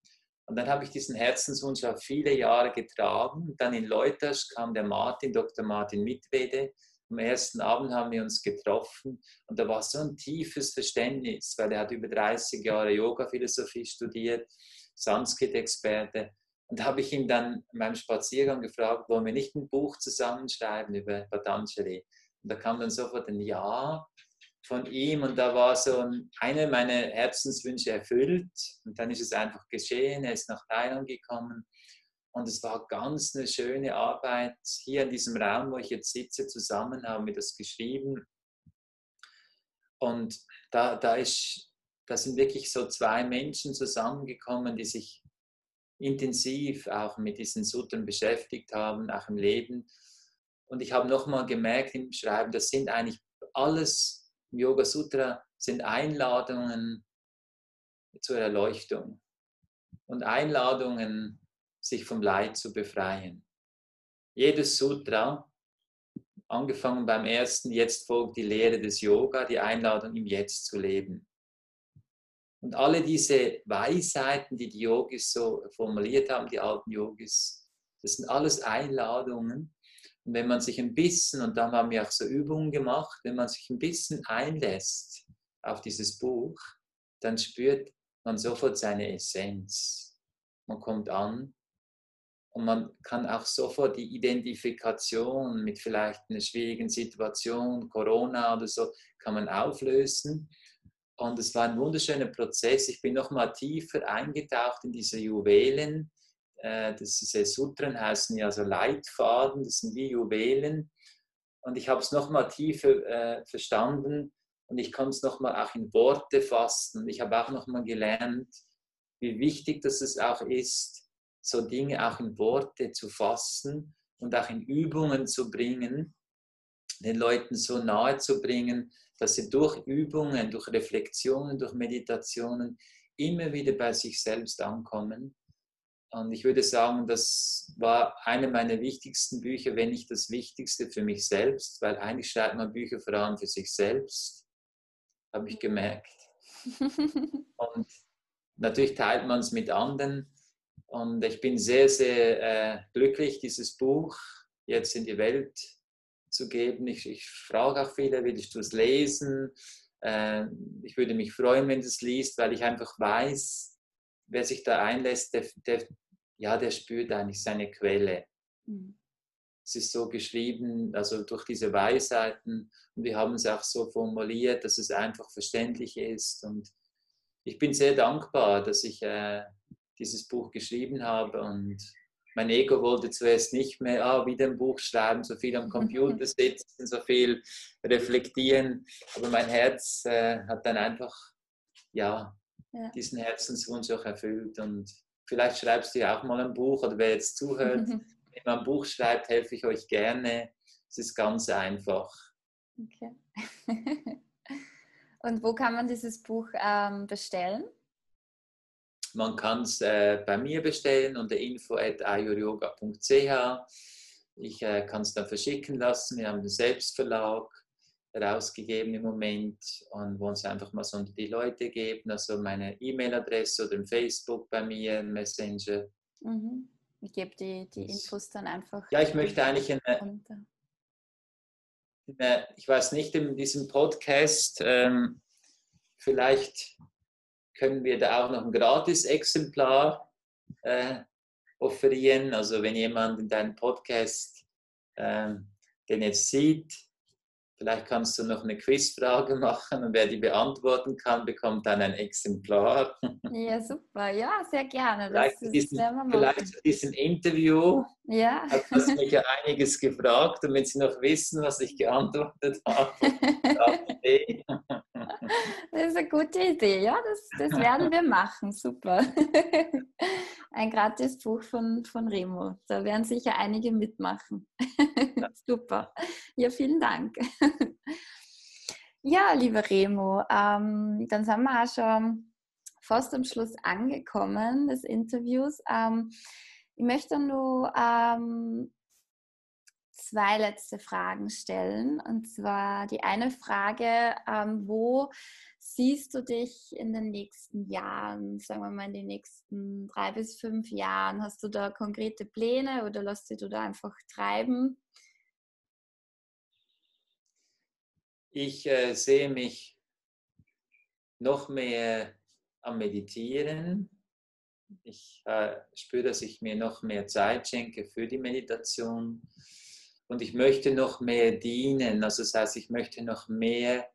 Und dann habe ich diesen Herzenswunsch auch viele Jahre getragen. Dann in Leuters kam der Martin, Dr. Martin Mitwede. Am ersten Abend haben wir uns getroffen und da war so ein tiefes Verständnis, weil er hat über 30 Jahre Yoga-Philosophie studiert, Sanskrit-Experte. Und da habe ich ihn dann in meinem Spaziergang gefragt, wollen wir nicht ein Buch zusammenschreiben über Patanjali? Und da kam dann sofort ein Ja von ihm und da war so ein, einer meiner Herzenswünsche erfüllt. Und dann ist es einfach geschehen, er ist nach Thailand gekommen. Und es war ganz eine schöne Arbeit. Hier in diesem Raum, wo ich jetzt sitze, zusammen haben wir das geschrieben. Und da, da, ist, da sind wirklich so zwei Menschen zusammengekommen, die sich intensiv auch mit diesen Sutren beschäftigt haben, auch im Leben. Und ich habe nochmal gemerkt im Schreiben, das sind eigentlich alles im Yoga Sutra sind Einladungen zur Erleuchtung und Einladungen, sich vom Leid zu befreien. jedes Sutra, angefangen beim ersten, jetzt folgt die Lehre des Yoga, die Einladung im Jetzt zu leben. Und alle diese Weisheiten, die die Yogis so formuliert haben, die alten Yogis, das sind alles Einladungen. Und wenn man sich ein bisschen, und da haben wir auch so Übungen gemacht, wenn man sich ein bisschen einlässt auf dieses Buch, dann spürt man sofort seine Essenz. Man kommt an und man kann auch sofort die Identifikation mit vielleicht einer schwierigen Situation, Corona oder so, kann man auflösen. Und es war ein wunderschöner Prozess. Ich bin noch mal tiefer eingetaucht in diese Juwelen. Äh, das, diese Sutren heißen ja so Leitfaden, das sind wie Juwelen. Und ich habe es noch mal tiefer äh, verstanden und ich kann es noch mal auch in Worte fassen. Ich habe auch noch mal gelernt, wie wichtig das es auch ist, so Dinge auch in Worte zu fassen und auch in Übungen zu bringen, den Leuten so nahe zu bringen, dass sie durch Übungen, durch Reflexionen, durch Meditationen immer wieder bei sich selbst ankommen. Und ich würde sagen, das war eine meiner wichtigsten Bücher, wenn nicht das Wichtigste für mich selbst, weil eigentlich schreibt man Bücher vor allem für sich selbst, habe ich gemerkt. Und natürlich teilt man es mit anderen, und ich bin sehr, sehr äh, glücklich, dieses Buch jetzt in die Welt zu geben. Ich, ich frage auch viele, willst du es lesen? Äh, ich würde mich freuen, wenn du es liest, weil ich einfach weiß, wer sich da einlässt, der, der ja, der spürt eigentlich seine Quelle. Mhm. Es ist so geschrieben, also durch diese Weisheiten. Und wir haben es auch so formuliert, dass es einfach verständlich ist. Und ich bin sehr dankbar, dass ich äh, dieses Buch geschrieben habe. Und mein Ego wollte zuerst nicht mehr ah, wieder ein Buch schreiben, so viel am Computer sitzen, so viel reflektieren. Aber mein Herz äh, hat dann einfach ja, ja, diesen Herzenswunsch auch erfüllt. Und vielleicht schreibst du ja auch mal ein Buch oder wer jetzt zuhört, wenn man ein Buch schreibt, helfe ich euch gerne. Es ist ganz einfach. Okay. Und wo kann man dieses Buch ähm, bestellen? Man kann es äh, bei mir bestellen unter info.ayuryoga.ch. Ich äh, kann es dann verschicken lassen. Wir haben einen Selbstverlag rausgegeben im Moment und wollen es einfach mal so unter die Leute geben. Also meine E-Mail-Adresse oder im Facebook bei mir, Messenger. Mhm. Ich gebe die, die Infos dann einfach. Ja, ich möchte eigentlich eine, eine, ich weiß nicht, in diesem Podcast ähm, vielleicht können wir da auch noch ein Gratis-Exemplar äh, offerieren. Also wenn jemand in deinem Podcast äh, den jetzt sieht, vielleicht kannst du noch eine Quizfrage machen und wer die beantworten kann, bekommt dann ein Exemplar. Ja, super. Ja, sehr gerne. Das vielleicht, diesen, vielleicht zu diesem Interview ja. hat das mich ja einiges gefragt und wenn Sie noch wissen, was ich geantwortet habe, Das ist eine gute Idee, ja, das, das werden wir machen, super. Ein gratis Buch von, von Remo, da werden sicher einige mitmachen. super, ja, vielen Dank. Ja, lieber Remo, ähm, dann sind wir auch schon fast am Schluss angekommen des Interviews. Ähm, ich möchte nur ähm, zwei letzte Fragen stellen. Und zwar die eine Frage, ähm, wo siehst du dich in den nächsten Jahren, sagen wir mal in den nächsten drei bis fünf Jahren? Hast du da konkrete Pläne oder lässt du da einfach treiben? Ich äh, sehe mich noch mehr am Meditieren. Ich äh, spüre, dass ich mir noch mehr Zeit schenke für die Meditation und ich möchte noch mehr dienen. Also das heißt, ich möchte noch mehr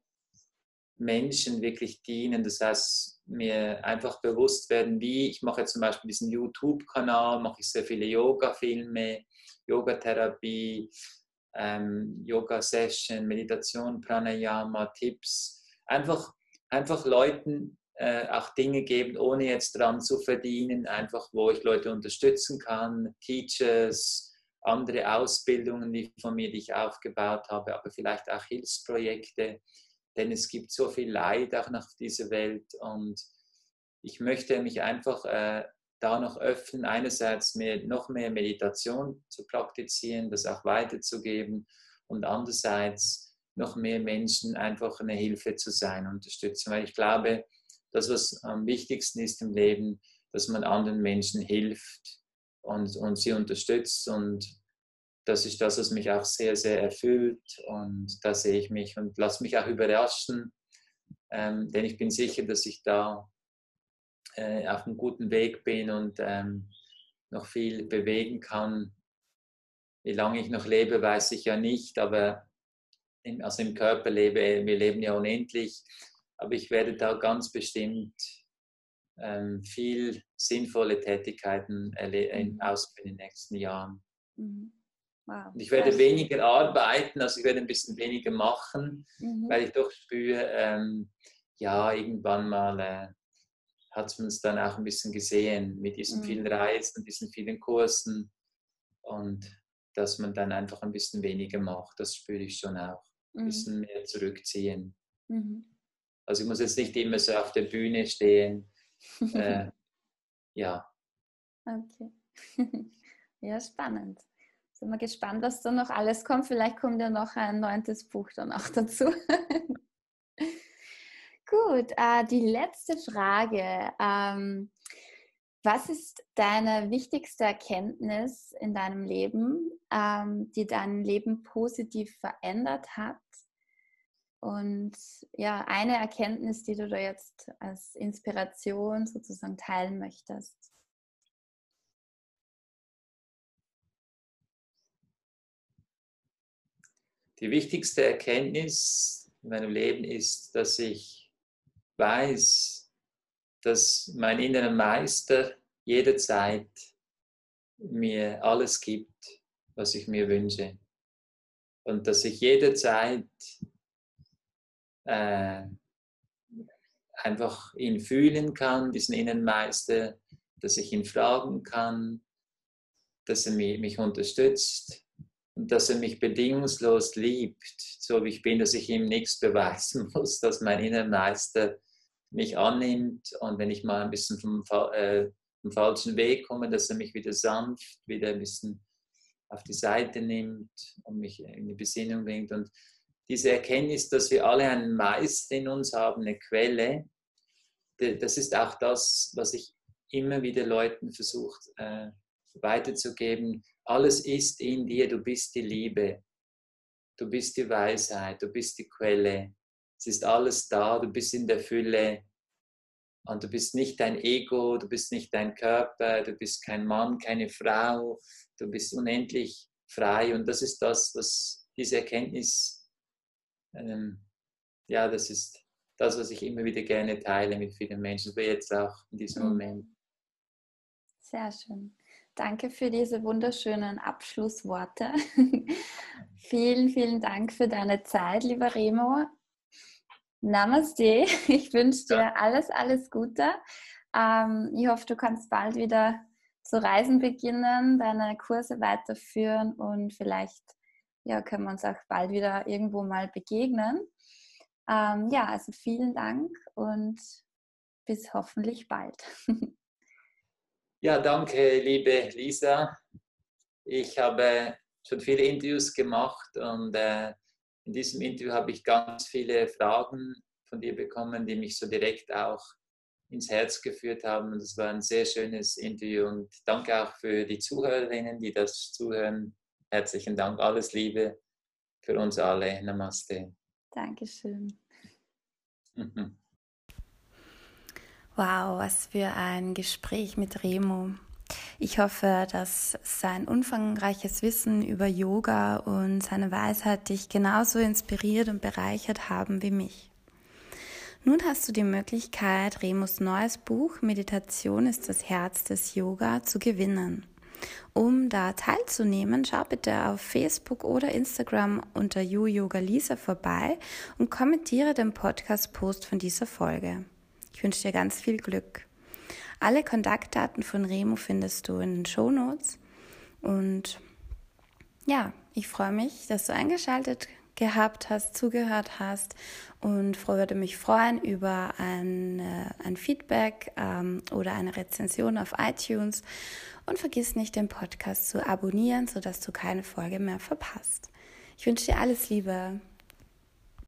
Menschen wirklich dienen. Das heißt, mir einfach bewusst werden, wie ich mache zum Beispiel diesen YouTube-Kanal, mache ich sehr viele Yoga-Filme, Yoga-Therapie, ähm, Yoga-Session, Meditation, Pranayama, Tipps. Einfach, einfach Leuten äh, auch Dinge geben, ohne jetzt dran zu verdienen, einfach wo ich Leute unterstützen kann, Teachers, andere Ausbildungen wie von mir, die ich aufgebaut habe, aber vielleicht auch Hilfsprojekte, denn es gibt so viel Leid auch nach dieser Welt und ich möchte mich einfach äh, da noch öffnen, einerseits mehr, noch mehr Meditation zu praktizieren, das auch weiterzugeben und andererseits noch mehr Menschen einfach eine Hilfe zu sein, unterstützen. Weil ich glaube, das, was am wichtigsten ist im Leben, dass man anderen Menschen hilft und, und sie unterstützt. Und das ist das, was mich auch sehr, sehr erfüllt. Und da sehe ich mich und lasse mich auch überraschen, ähm, denn ich bin sicher, dass ich da äh, auf einem guten Weg bin und ähm, noch viel bewegen kann. Wie lange ich noch lebe, weiß ich ja nicht, aber im, also im Körper lebe, wir leben ja unendlich, aber ich werde da ganz bestimmt ähm, viel sinnvolle Tätigkeiten mhm. ausführen in den nächsten Jahren. Mhm. Wow. Und ich werde weniger arbeiten, also ich werde ein bisschen weniger machen, mhm. weil ich doch spüre, ähm, ja, irgendwann mal äh, hat man es dann auch ein bisschen gesehen mit diesen mhm. vielen Reisen, diesen vielen Kursen und dass man dann einfach ein bisschen weniger macht, das spüre ich schon auch. Ein mhm. bisschen mehr zurückziehen. Mhm. Also ich muss jetzt nicht immer so auf der Bühne stehen. äh, ja. Okay. ja, spannend. Sind wir gespannt, was da noch alles kommt. Vielleicht kommt ja noch ein neuntes Buch dann auch dazu. Gut, äh, die letzte Frage. Ähm, was ist deine wichtigste Erkenntnis in deinem Leben, ähm, die dein Leben positiv verändert hat? Und ja, eine Erkenntnis, die du da jetzt als Inspiration sozusagen teilen möchtest. Die wichtigste Erkenntnis in meinem Leben ist, dass ich weiß, dass mein innerer Meister jederzeit mir alles gibt, was ich mir wünsche. Und dass ich jederzeit äh, einfach ihn fühlen kann, diesen Innenmeister, dass ich ihn fragen kann, dass er mich, mich unterstützt und dass er mich bedingungslos liebt, so wie ich bin, dass ich ihm nichts beweisen muss, dass mein Innenmeister mich annimmt und wenn ich mal ein bisschen vom, äh, vom falschen Weg komme, dass er mich wieder sanft, wieder ein bisschen auf die Seite nimmt und mich in die Besinnung bringt. Und diese Erkenntnis, dass wir alle einen Meister in uns haben, eine Quelle, das ist auch das, was ich immer wieder Leuten versuche äh, weiterzugeben. Alles ist in dir, du bist die Liebe, du bist die Weisheit, du bist die Quelle, es ist alles da, du bist in der Fülle. Und du bist nicht dein Ego, du bist nicht dein Körper, du bist kein Mann, keine Frau, du bist unendlich frei. Und das ist das, was diese Erkenntnis, ähm, ja, das ist das, was ich immer wieder gerne teile mit vielen Menschen, so jetzt auch in diesem mhm. Moment. Sehr schön. Danke für diese wunderschönen Abschlussworte. vielen, vielen Dank für deine Zeit, lieber Remo. Namaste. Ich wünsche dir ja. alles, alles Gute. Ähm, ich hoffe, du kannst bald wieder zu reisen beginnen, deine Kurse weiterführen und vielleicht ja, können wir uns auch bald wieder irgendwo mal begegnen. Ähm, ja, also vielen Dank und bis hoffentlich bald. ja, danke, liebe Lisa. Ich habe schon viele Interviews gemacht und äh, in diesem Interview habe ich ganz viele Fragen von dir bekommen, die mich so direkt auch ins Herz geführt haben. Und es war ein sehr schönes Interview. Und danke auch für die Zuhörerinnen, die das zuhören. Herzlichen Dank, alles Liebe für uns alle. Namaste. Dankeschön. Wow, was für ein Gespräch mit Remo. Ich hoffe, dass sein umfangreiches Wissen über Yoga und seine Weisheit dich genauso inspiriert und bereichert haben wie mich. Nun hast du die Möglichkeit, Remus neues Buch Meditation ist das Herz des Yoga zu gewinnen. Um da teilzunehmen, schau bitte auf Facebook oder Instagram unter YouYoga Lisa vorbei und kommentiere den Podcast-Post von dieser Folge. Ich wünsche dir ganz viel Glück. Alle Kontaktdaten von Remo findest du in den Show Notes. Und ja, ich freue mich, dass du eingeschaltet gehabt hast, zugehört hast und würde mich freuen über ein, ein Feedback ähm, oder eine Rezension auf iTunes und vergiss nicht, den Podcast zu abonnieren, sodass du keine Folge mehr verpasst. Ich wünsche dir alles Liebe.